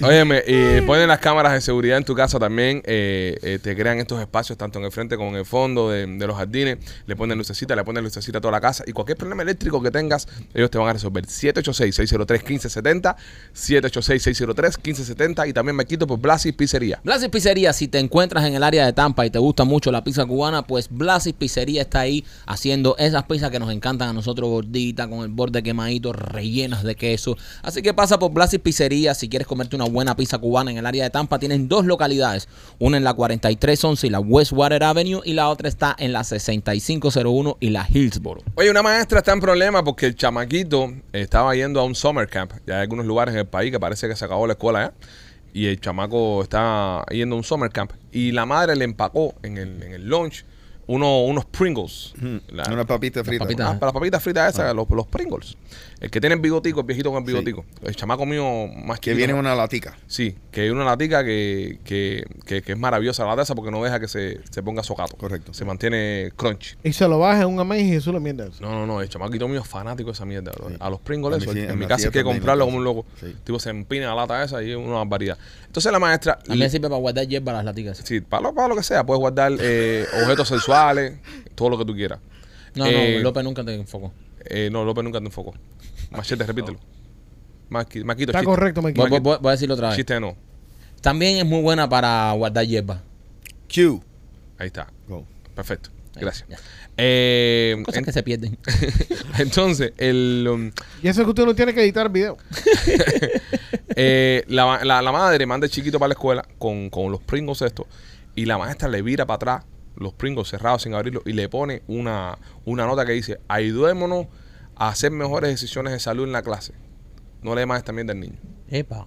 Óyeme, eh, ponen las cámaras de seguridad en tu casa también. eh, eh, te crean estos espacios tanto en el frente como en el fondo de, de los jardines. Le ponen lucecita, le ponen lucecita a toda la casa. Y cualquier problema eléctrico que tengas, ellos te van a resolver. 786-603-1570. 786-603-1570. Y también me quito por Blasi Pizza Pizzería. Blasis Pizzería, si te encuentras en el área de Tampa y te gusta mucho la pizza cubana, pues Blasis Pizzería está ahí haciendo esas pizzas que nos encantan a nosotros, gorditas, con el borde quemadito, rellenas de queso. Así que pasa por Blasis Pizzería si quieres comerte una buena pizza cubana en el área de Tampa. Tienen dos localidades, una en la 4311 y la Westwater Avenue y la otra está en la 6501 y la Hillsboro. Oye, una maestra está en problema porque el chamaquito estaba yendo a un summer camp. Ya hay algunos lugares en el país que parece que se acabó la escuela ya. Y el chamaco está yendo a un summer camp. Y la madre le empacó en el, en el lunch uno- unos Pringles. La- Una papita frita. papitas. Ah, para las papitas fritas esas, los, los Pringles. El que tiene el bigotico, el viejito con el bigotico. El chamaco mío más Que chiquito. viene en una latica. Sí, que hay una latica que, que, que, que es maravillosa la lata esa porque no deja que se, se ponga socato. Correcto. Se mantiene crunchy. Y se lo baja en un amazing y eso lo mierda. No, no, no, el chamaquito mío es fanático de esa mierda. bro. Sí. A los Pringles, A mí eso, sí, en, en mi la casa hay que comprarlo como un loco. Sí. Tipo, se empina la lata esa y es una barbaridad. Entonces la maestra, También sirve para guardar hierba las laticas. sí, para lo, para lo que sea, puedes guardar eh, objetos sexuales, todo lo que tú quieras. No, Eh, no, López nunca te enfocó. Eh, no, López nunca te enfocó. Machete, repítelo. Maqui- Maquito, Está chiste. correcto, Mikey. Voy, voy- voy- voy a decirlo otra vez. Chiste no. También es muy buena para guardar hierba. Q. Ahí está. Go. Perfecto. Gracias. Ya. Eh, Cosas en- que se pierden. entonces, el, um, Y eso es que usted no tiene que editar el video. eh, la, la- la madre manda el chiquito para la escuela con, con los pringos estos y la maestra le vira para atrás los pringos cerrados sin abrirlos y le pone una, una nota que dice ayudémonos a hacer mejores decisiones de salud en la clase. No le más también del niño. Epa.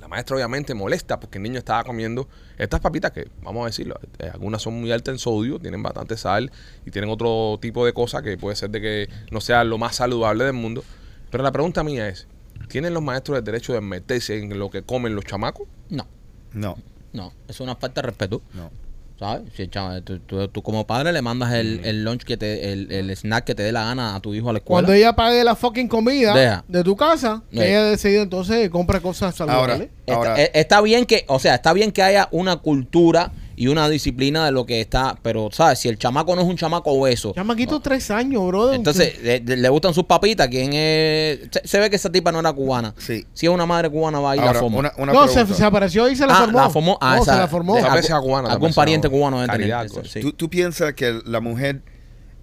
La maestra obviamente molesta porque el niño estaba comiendo estas papitas que, vamos a decirlo, eh, algunas son muy altas en sodio, tienen bastante sal y tienen otro tipo de cosas que puede ser de que no sea lo más saludable del mundo. Pero la pregunta mía es, ¿tienen los maestros el derecho de meterse en lo que comen los chamacos? No, No, no. Es una falta de respeto. no. ¿Sabes? Si tú, tú- tú como padre le mandas el, el lunch que te, el, el snack que te dé la gana a tu hijo a la escuela. Cuando ella pague la fucking comida Deja. de tu casa, Sí. ella decide entonces compra cosas saludables. Ahora- eh, está bien que, o sea, está bien que haya una cultura y una disciplina de lo que está, pero, ¿sabes? Si el chamaco no es un chamaco obeso, Chamaquito, tres años, brother. entonces le, le gustan sus papitas, ¿quién es? Se, se ve que esa tipa no era cubana. Sí. Si es una madre cubana, va a ir Ahora, la forma. una, una no, se, se apareció y se la ah, formó. la formó. Ah, no, esa- se la formó. de- vez algún- cubana, Algún pariente cubano cosa. sí. ¿Tú, tú piensas que la mujer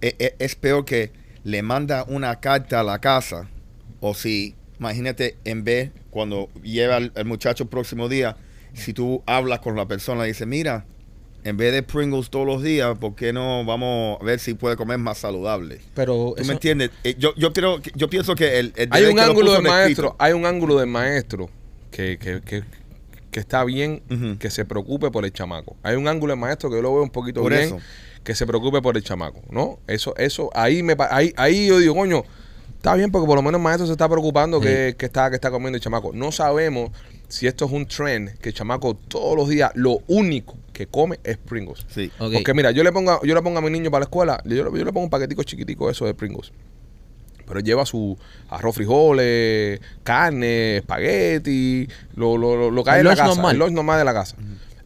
e- e- es peor que le manda una carta a la casa? O si, imagínate, en vez, cuando lleva al, al muchacho el próximo día, si tú hablas con la persona y dices, mira, en vez de Pringles todos los días, ¿por qué no vamos a ver si puede comer más saludable? Pero ¿Tú eso- me entiendes? Eh, yo, yo, creo yo pienso que el, el Hay un ángulo en maestro, escrito- hay un ángulo del maestro que, que, que, que está bien que se preocupe por el chamaco. Hay un ángulo del maestro que yo lo veo un poquito Por bien eso. que se preocupe por el chamaco, ¿no? Eso, eso, ahí me ahí, ahí yo digo, coño, está bien porque por lo menos el maestro se está preocupando que, que está, que está comiendo el chamaco. No sabemos si esto es un trend, que el chamaco todos los días lo único que come es Pringles. Sí. Ok. Porque mira, yo le pongo, a- yo le pongo a mi niño para la escuela, yo, le- yo le pongo un paquetico chiquitico eso de Pringles. Pero él lleva su arroz, frijoles, carne, espagueti, lo, lo, lo, lo que hay El en la lunch casa, normal. el lunch normal de la casa.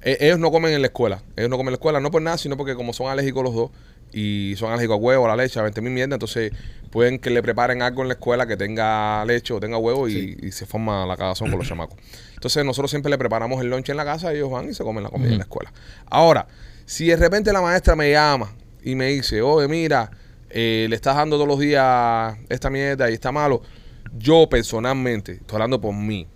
Eh, ellos no comen en la escuela. Ellos no comen en la escuela, no por nada, sino porque como son alérgicos los dos y son alérgicos a huevo, a la leche, a 20 mil mierda, entonces pueden que le preparen algo en la escuela que tenga leche o tenga huevo y, y se forma la cagazón con los chamacos. Entonces nosotros siempre le preparamos el lunch en la casa y ellos van y se comen la comida en la escuela. Ahora, si de repente la maestra me llama y me dice, oye, mira, eh, le estás dando todos los días esta mierda y está malo, yo personalmente, estoy hablando por mí,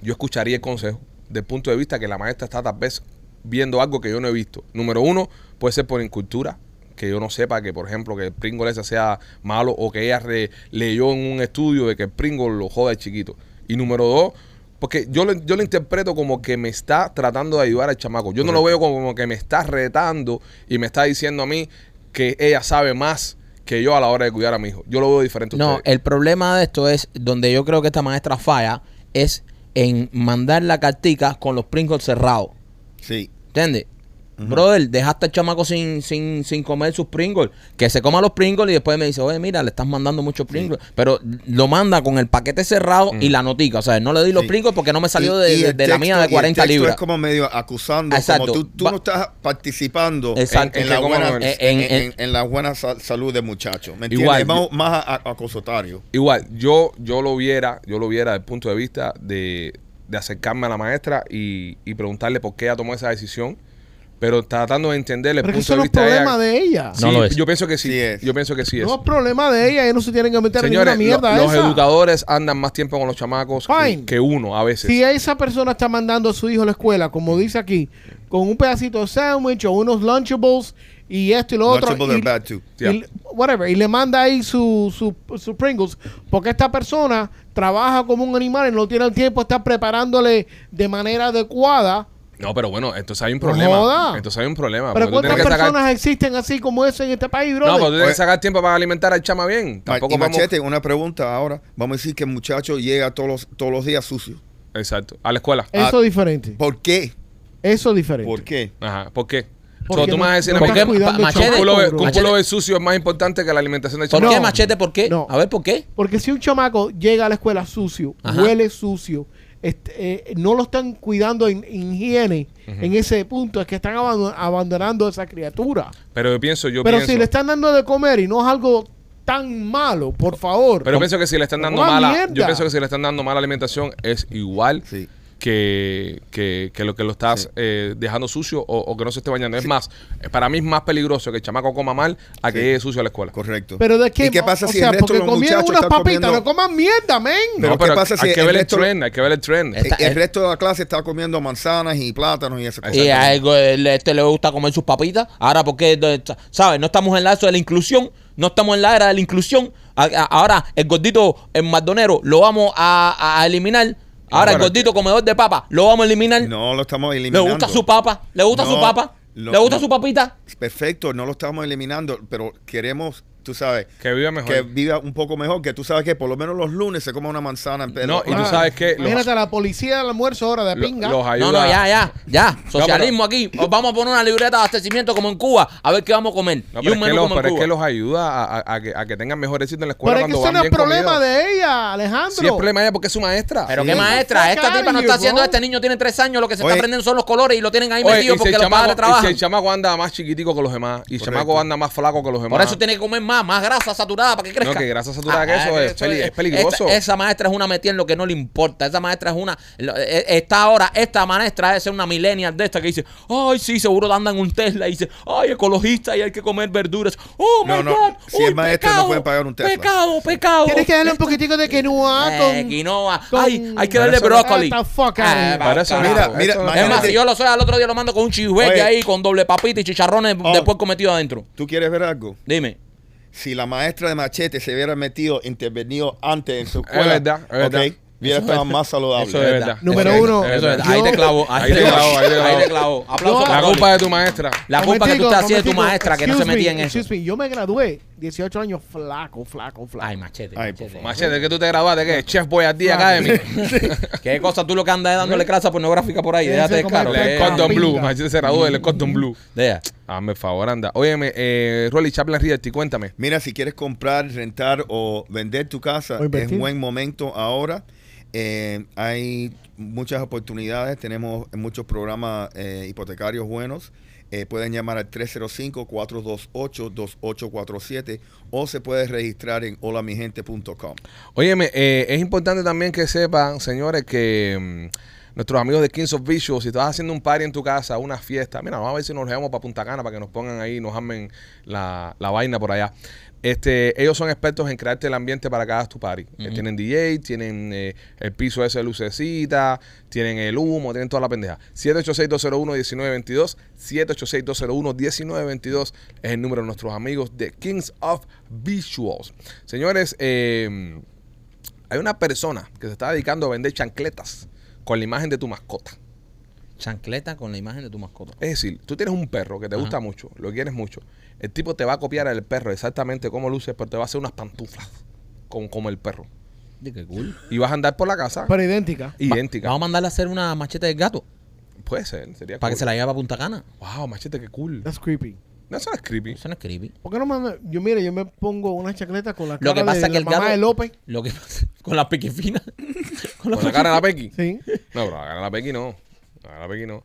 yo escucharía el consejo del punto de vista que la maestra está tal vez viendo algo que yo no he visto. Número uno, puede ser por incultura, que yo no sepa que, por ejemplo, que el Pringle ese sea malo o que ella re- leyó en un estudio de que el Pringle lo joda al chiquito. Y número dos, porque yo lo, yo lo interpreto como que me está tratando de ayudar al chamaco. Yo no lo veo como que me está retando y me está diciendo a mí que ella sabe más que yo a la hora de cuidar a mi hijo. Yo lo veo diferente a No, ustedes. el problema de esto es donde yo creo que esta maestra falla es en mandar la cartica con los Pringles cerrados. Sí. ¿Entiendes? Brother, dejaste al chamaco sin, sin, sin comer sus Pringles. Que se coma los Pringles y después me dice, oye, mira, le estás mandando muchos Pringles. Pero lo manda con el paquete cerrado y la notica. O sea, no le di los Sí. Pringles porque no me salió Y- de, y de- el de la texto- mía y de el 40 texto libras. Es como medio acusando, Exacto. como tú, no estás participando en, Exacto. en En la buena, en, la buena sa- salud del muchacho. ¿Me entiendes? Igual, es más, yo- más acosotario. Igual, yo, yo lo viera, yo lo viera desde el punto de vista de, de acercarme a la maestra y, y preguntarle por qué ella tomó esa decisión, pero tratando de entender el Pero punto que de no es vista de problema ella. de ella. No Sí, lo es. Yo pienso que sí. Sí es. Yo pienso que sí es. No es problema de ella. Ellos no se tienen que meter Señores, en ninguna mierda lo- los esa. educadores andan más tiempo con los chamacos que, uno a veces. Si esa persona está mandando a su hijo a la escuela, como dice aquí, con un pedacito de sándwich o unos Lunchables y esto y lo otro. Lunchables y, are bad too. y- Yeah. whatever, y le manda ahí su, su, su Pringles, porque esta persona trabaja como un animal y no tiene el tiempo de estar preparándole de manera adecuada. No, pero bueno, entonces hay un problema. joda. Entonces hay un problema. Pero ¿cuántas sacar- personas existen así como eso en este país, bro? No, pero tú tienes que sacar tiempo para alimentar al chama bien. Tampoco y vamos... machete, una pregunta ahora. Vamos a decir que el muchacho llega todos los, todos los días sucio. Exacto. A la escuela. Eso es diferente. ¿Por qué? Eso es diferente. ¿Por qué? Ajá. ¿Por qué? Porque So, tú no- me vas a decir no ¿Por qué? machete? un Machete. pullover sucio es más importante que la alimentación del ¿Por chamaco. qué, No. machete? ¿Por qué? No. A ver, ¿por qué? Porque si un chamaco llega a la escuela sucio, Ajá. huele sucio, este, eh, no lo están cuidando en, en higiene, en ese punto es que están abando- abandonando a esa criatura. Pero yo pienso, yo Pero pienso... si le están dando de comer y no es algo tan malo, por favor. Pero yo pienso que si le están dando mala... mierda. Yo pienso que si le están dando mala alimentación es igual Sí. Que, que, que lo que lo estás Sí. eh, dejando sucio o, o que no se esté bañando. Es más, para mí es más peligroso que el chamaco coma mal a que Sí. llegue sucio a la escuela. Correcto. Pero de qué, ¿Y qué pasa o si sea, el resto porque de los comieron muchachos unas están papitas, comiendo- no coman mierda, men. Pero no, ¿qué pero pasa si hay que el ver el resto- trend, hay que ver el trend. Esta- el, el eh, resto de la clase está comiendo manzanas y plátanos y esas cosas. Y a este le gusta comer sus papitas. Ahora, porque, ¿sabes? No estamos en la era de la inclusión. No estamos en la era de la inclusión. Ahora, el gordito, el maldonero, lo vamos a, a eliminar. Ahora, el gordito comedor de papa, lo vamos a eliminar. No lo estamos ¿Le eliminando. gusta su papa? ¿Le gusta su papa? lo- ¿Le gusta su papita? Perfecto, no lo estamos eliminando, pero queremos, tú sabes, Que viva mejor. que viva un poco mejor, que tú sabes que por lo menos los lunes se coma una manzana en No, y tú Ah, sabes que los, Imagínate a la policía del almuerzo ahora de pinga. los ayuda... No, no, ya, ya, ya. Socialismo aquí. Os Vamos a poner una libreta de abastecimiento como en Cuba. A ver qué vamos a comer. No, y un es que, menú los, como en pero es Cuba. que los ayuda a, a- a que, a que tengan mejor éxito en la escuela Pero es que van no es problema de ella, Alejandro. Sí es problema de ella porque es su maestra. Pero Sí. qué maestra, esta tipa no está haciendo, este niño tiene tres años, lo que se Oye. está aprendiendo son los colores y lo tienen ahí Oye, metido porque el los padres chamaco, y si trabajan. el chamaco anda más chiquitico que los demás y el chamaco anda más flaco que los demás. Por eso tiene que comer más, más grasa saturada para que crezca. No, que grasa saturada que eso es peli- es peligroso. Esta- esa maestra es una metida en lo que no le importa. Esa maestra es una. lo- eh, Está ahora, esta maestra ser una millennial de esta que dice: Ay, sí, seguro anda en un Tesla. Y dice: Ay, ecologista y hay que comer verduras. Oh, No, my no, God. si uy, es maestra, no pecado, puede pagar un Tesla. Pecado, pecado. Tienes que darle un poquitico de quinoa Eh, con... quinoa. con- Ay, hay que darle brócoli. Ah, va, Para eso-. Mira, mira, Eso- Es más, si yo lo soy, al otro día lo mando con un chihueque Oye. ahí, con doble papita y chicharrones Oh. después cometido adentro. ¿Tú quieres ver algo? Dime. Si la maestra de machete se hubiera metido, intervenido antes en su escuela, verdad, es verdad. ok, hubiera Eso estado es- más saludable. Eso es verdad. Número Eso es- uno, es Eso es, verdad. ahí te clavo, ahí, te clavo, ahí te clavo. Aplauso La culpa es de tu maestra. La culpa que tú estás haciendo de tu maestra que no se metía me, en eso. excuse me, Yo me gradué 18 años flaco, flaco, flaco. Ay, machete. Ay, machete. Machete, que tú te graduaste, ¿qué? Chef Boyardee Academy. ¿Qué cosa tú lo que andas es dándole clase pornográfica por ahí? Déjate de caro. el Cordon. Blue. Machete se graduó del Cordon Blue. Deja. Hazme favor, anda. Óyeme, eh, Rolly Chaplin Realty, cuéntame. Mira, si quieres comprar, rentar o vender tu casa, es buen momento ahora. Eh, hay muchas oportunidades, tenemos muchos programas eh, hipotecarios buenos. Eh, pueden llamar al 305-428-2847 o se puede registrar en holamigente.com. Óyeme, eh, es importante también que sepan, señores, que mm, nuestros amigos de Kings of Visuals, si estás haciendo un party en tu casa, una fiesta, mira, vamos a ver si nos llevamos para Punta Cana para que nos pongan ahí, nos armen la, la vaina por allá. Este, ellos son expertos en crearte el ambiente para que hagas tu party. Eh, tienen DJ, tienen eh, el piso ese de lucecita, tienen el humo, tienen toda la pendeja. 786-201-1922, 786-201-1922 es el número de nuestros amigos de Kings of Visuals. Señores, eh, hay una persona que se está dedicando a vender chancletas con la imagen de tu mascota. Chancleta con la imagen de tu mascota. Es decir, tú tienes un perro que te Ajá. gusta mucho, lo quieres mucho. El tipo te va a copiar al perro exactamente cómo luce, pero te va a hacer unas pantuflas como, como el perro. Di, Qué cool. Y vas a andar por la casa Pero idéntica. idéntica. Vamos a mandarle a hacer una machete del gato Puede ser, sería para que se la lleve a Punta Cana. Wow, machete, qué cool. That's creepy. No, eso no es creepy. Eso no es creepy. ¿Por qué no me... Yo, mire, yo me pongo una chancleta con la cara Lo que pasa de es que la el mamá gato. de López. Lo que pasa con la piquifina. con la Con la cara de la Pequi. Sí. No, pero la cara de la Pequi no. De la Pequi no.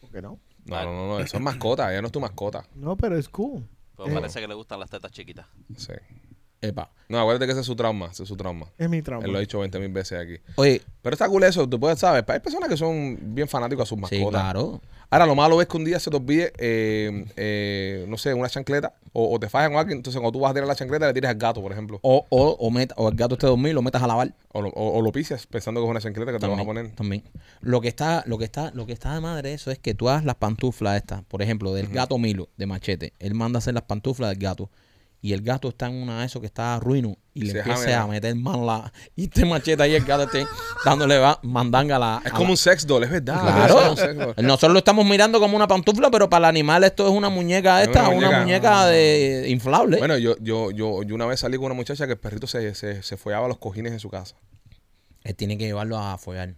¿Por qué no? No, no, no, no, eso es mascota, ella no es tu mascota. No, pero es cool. Pues parece que le gustan las tetas chiquitas. Sí. Epa. No, acuérdate que ese es su trauma, ese es su trauma. Es mi trauma. Él lo ha dicho 20 mil veces aquí. Oye, Pero está cool eso, tú puedes, ¿sabes? Hay personas que son bien fanáticos a sus mascotas. sí, claro. Ahora, lo malo es que un día se te olvide, eh, eh, no sé, una chancleta, o, o te fallas con alguien, entonces cuando tú vas a tirar la chancleta le tiras al gato, por ejemplo. O, o, o, meta- o el gato esté dormido y lo metas a lavar. O lo, o- o lo pisas pensando que es una chancleta que te vas a poner. también. Lo que está, lo que está, lo que está de madre eso es que tú hagas las pantuflas estas, por ejemplo, del gato Milo, de machete. Él manda a hacer las pantuflas del gato. Y el gato está en una de esos que está ruino y le Se empieza a meter man la. Y este machete ahí el gato esté dándole va, mandanga a la. Es a como la- un sex doll, es verdad. Claro. Nosotros lo estamos mirando como una pantufla, pero para el animal esto es una muñeca Es esta, una una muñeca. muñeca, de inflable. Bueno, yo, yo, yo, yo una vez salí con una muchacha que el perrito se, se, se follaba los cojines en su casa. Él tiene que llevarlo a follar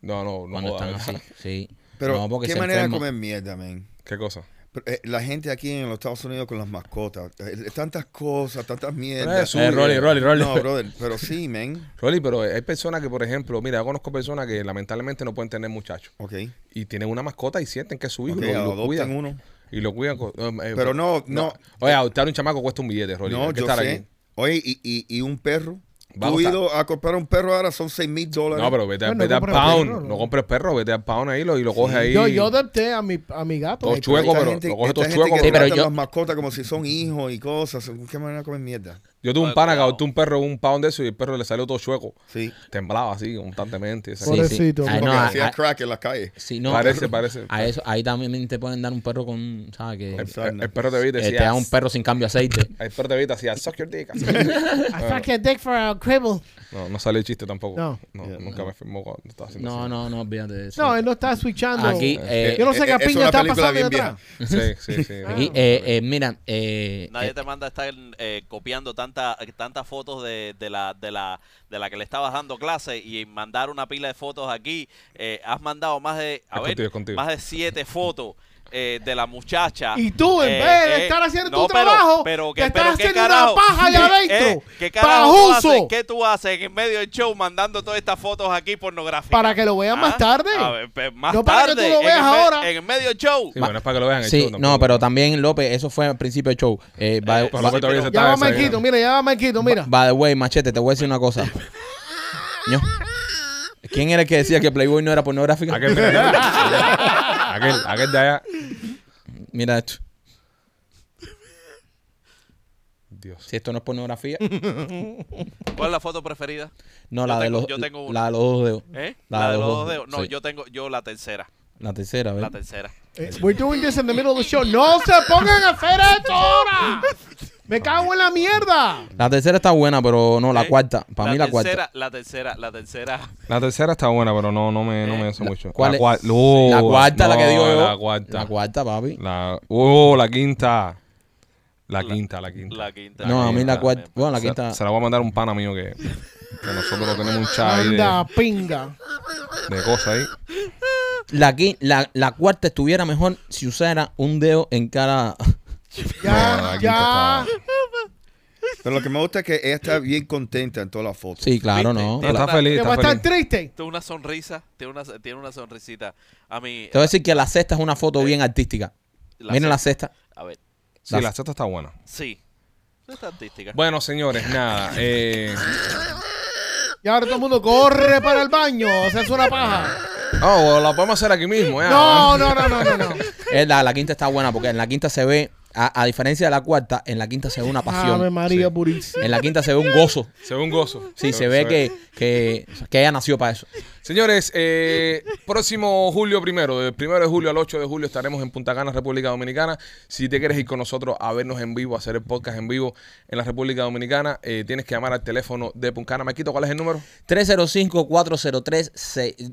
No, no, no. cuando joda, están así. Sí. Pero, ¿qué se manera de comer mierda, man? ¿Qué cosa? Pero, eh, la gente aquí en los Estados Unidos con las mascotas, eh, tantas cosas, tantas mierdas. es Eh, Rolly, Rolly, Rolly. No, brother, pero sí, man. Rolly, pero hay personas que, por ejemplo, mira, yo conozco personas que lamentablemente no pueden tener muchachos. Ok. Y tienen una mascota y sienten que es su hijo Ok, y lo, cuidan. uno. Y lo cuidan. con- eh, Pero no, no. Oye, adoptar un chamaco cuesta un billete, Rolly. No, yo estar sé. aquí. Oye, y, y, y un perro. A Tú ido a comprar un perro ahora son 6 mil dólares. No, pero vete, a- Bueno, vete al compra pound. perro, ¿no? No compres perro, vete al pound ahí lo, y lo coges ahí. Yo, yo adopté a mi, a mi gato. Todo chueco, pero gente- lo coges todo chueco. que Sí, pero yo- las mascotas como si son hijos y cosas. ¿Qué manera de comer mierda? Yo tuve un pana que adoptó un perro en un pound de eso y el perro le salió todo chueco. Sí. Temblaba así constantemente. esa Sí. Pobrecito, Ay, Porque no, a- hacía a- crack en la calle. sí, no, parece, parece. A eso, ahí también te pueden dar un perro con, ¿sabes? Que El, el- el perro te vi y eh, te da un perro sin cambio de aceite. El perro te te hacía suck your dick. I suck your dick for a cribble. No, no salió el chiste tampoco. No. No, Yeah, nunca me firmó cuando estaba haciendo No, así. no, no, olvídate de eso. No, él no está switchando. Aquí, eh, Yo no sé qué Eh, piña está pasando bien detrás. Sí, sí, sí. Aquí, eh, eh, mira, eh, Nadie eh, te manda a estar eh, copiando tanta- tantas fotos de, de la, de, la, de la que le estabas dando clase y mandar una pila de fotos aquí. Eh, has mandado más de, a ver, contigo, es contigo. más de siete fotos. Eh, de la muchacha. Y tú, en Eh, vez de eh, estar haciendo no, tu pero- trabajo, pero, te que- estás pero ¿qué haciendo una paja allá adentro. Eh, ¿Qué carajo tú haces? ¿Qué tú haces en medio del show mandando todas estas fotos aquí pornográficas? Para que lo vean más Ah, tarde. a ver, pe- más No para que tarde. tú lo en veas el ahora. En el medio del show. Sí, bueno, es para que lo vean en el sí, show no, tampoco. pero también López, eso fue al principio del show. Eh, by, Eh, Pero by- se Ya va. Marquito, mira, ya va Marquito, mira. by the way, machete, te voy a decir una cosa. ¿Quién era el que decía que Playboy no era pornográfica? Aquel, mira, aquel, de allá. Mira esto. Dios. Si esto no es pornografía, ¿Cuál es la foto preferida? no, Yo la, de tengo- los, yo tengo una. la de los dos dedos. ¿Eh? La La, de de los dos dedos. No, sí. yo tengo yo la tercera. La tercera, La ¿verdad? tercera. Eh, We're doing this in the middle of the show. No se pongan a hacer esto ahora. Me cago en la mierda. La tercera está buena, pero no, la ¿Eh? cuarta. Para mí la cuarta. tercera, La tercera, la tercera. La tercera está buena, pero no, no me, no me hace La- mucho. ¿cuál la, es? cua- la cuarta, la que no, digo yo. La cuarta. La cuarta, papi. La, oh, la quinta. La quinta, la quinta. La quinta. No, a mí la cuarta. Bueno, la quinta. Se, la voy a mandar un pana mío que, que nosotros lo tenemos un chat ahí de, Anda, pinga. de cosas ahí. La, la, la cuarta estuviera mejor si usara un dedo en cada. La Ya, ya. Pero lo que me gusta es que ella está bien contenta en todas las fotos. Sí, claro, ¿Viste? no. Está La- feliz, Te va a está estar feliz. triste. Tiene una sonrisa. Tiene una, tiene una sonrisita. A mí. Te voy a decir que la sexta es una foto bien artística. la Miren la sexta- sexta. A ver. Sí, la sexta está buena. Sí. No está artística. Bueno, señores, nada. Eh, Y ahora todo el mundo corre para el baño. Se hace una paja. Oh, la podemos hacer aquí mismo. ya. No, no, no, no, no. no. Eh, la, la quinta está buena porque en la quinta se ve, a, a diferencia de la cuarta, en la quinta se ve una Ave pasión. María Sí. purísima. En la quinta se ve un gozo. Se ve un gozo. Sí, se ve que, que, que ella nació para eso. Señores, eh, próximo julio primero, del primero de julio al 8 de julio estaremos en Punta Cana, República Dominicana. Si te quieres ir con nosotros a vernos en vivo, a hacer el podcast en vivo en la República Dominicana, eh, tienes que llamar al teléfono de Puncana. Maquito, ¿cuál es el número? 305-403-6.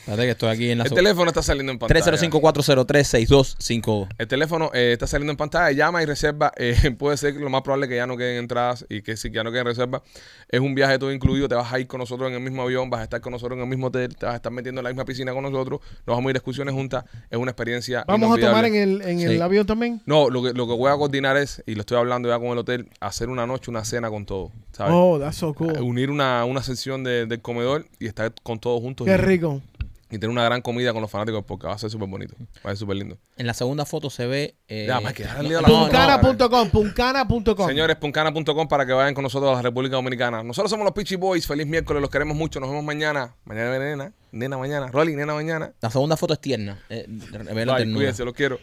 Espérate que estoy aquí en la... El teléfono está saliendo en pantalla. 305-403-6252. El teléfono eh, está saliendo en pantalla, llama y reserva. eh, puede ser que lo más probable que ya no queden entradas y que si ya no queden reservas. Es un viaje todo incluido, te vas a ir con nosotros en el mismo avión, vas a estar con nosotros en el mismo hotel, te vas a estar metiendo en la misma piscina con nosotros, nos vamos a ir a excursiones juntas. Es una experiencia. Vamos a tomar en el, en el avión también. No, lo que, lo que voy a coordinar es, y lo estoy hablando ya con el hotel, hacer una noche, una cena con todos. ¿sabes? Oh, that's so cool. Unir una, una sesión de- del comedor y estar con todos juntos. Qué y- rico. Y tener una gran comida con los fanáticos porque va a ser súper bonito. Va a ser súper lindo. En la segunda foto se ve. eh, Ya, ya le no, Puncana.com, puncana.com. Señores, puncana.com para que vayan con nosotros a la República Dominicana. Nosotros somos los Peachy Boys. Feliz miércoles, los queremos mucho. Nos vemos mañana. Mañana, nena. Nena mañana. Rolly, nena mañana. La segunda foto es tierna. Eh, ternura. cuídense, los quiero.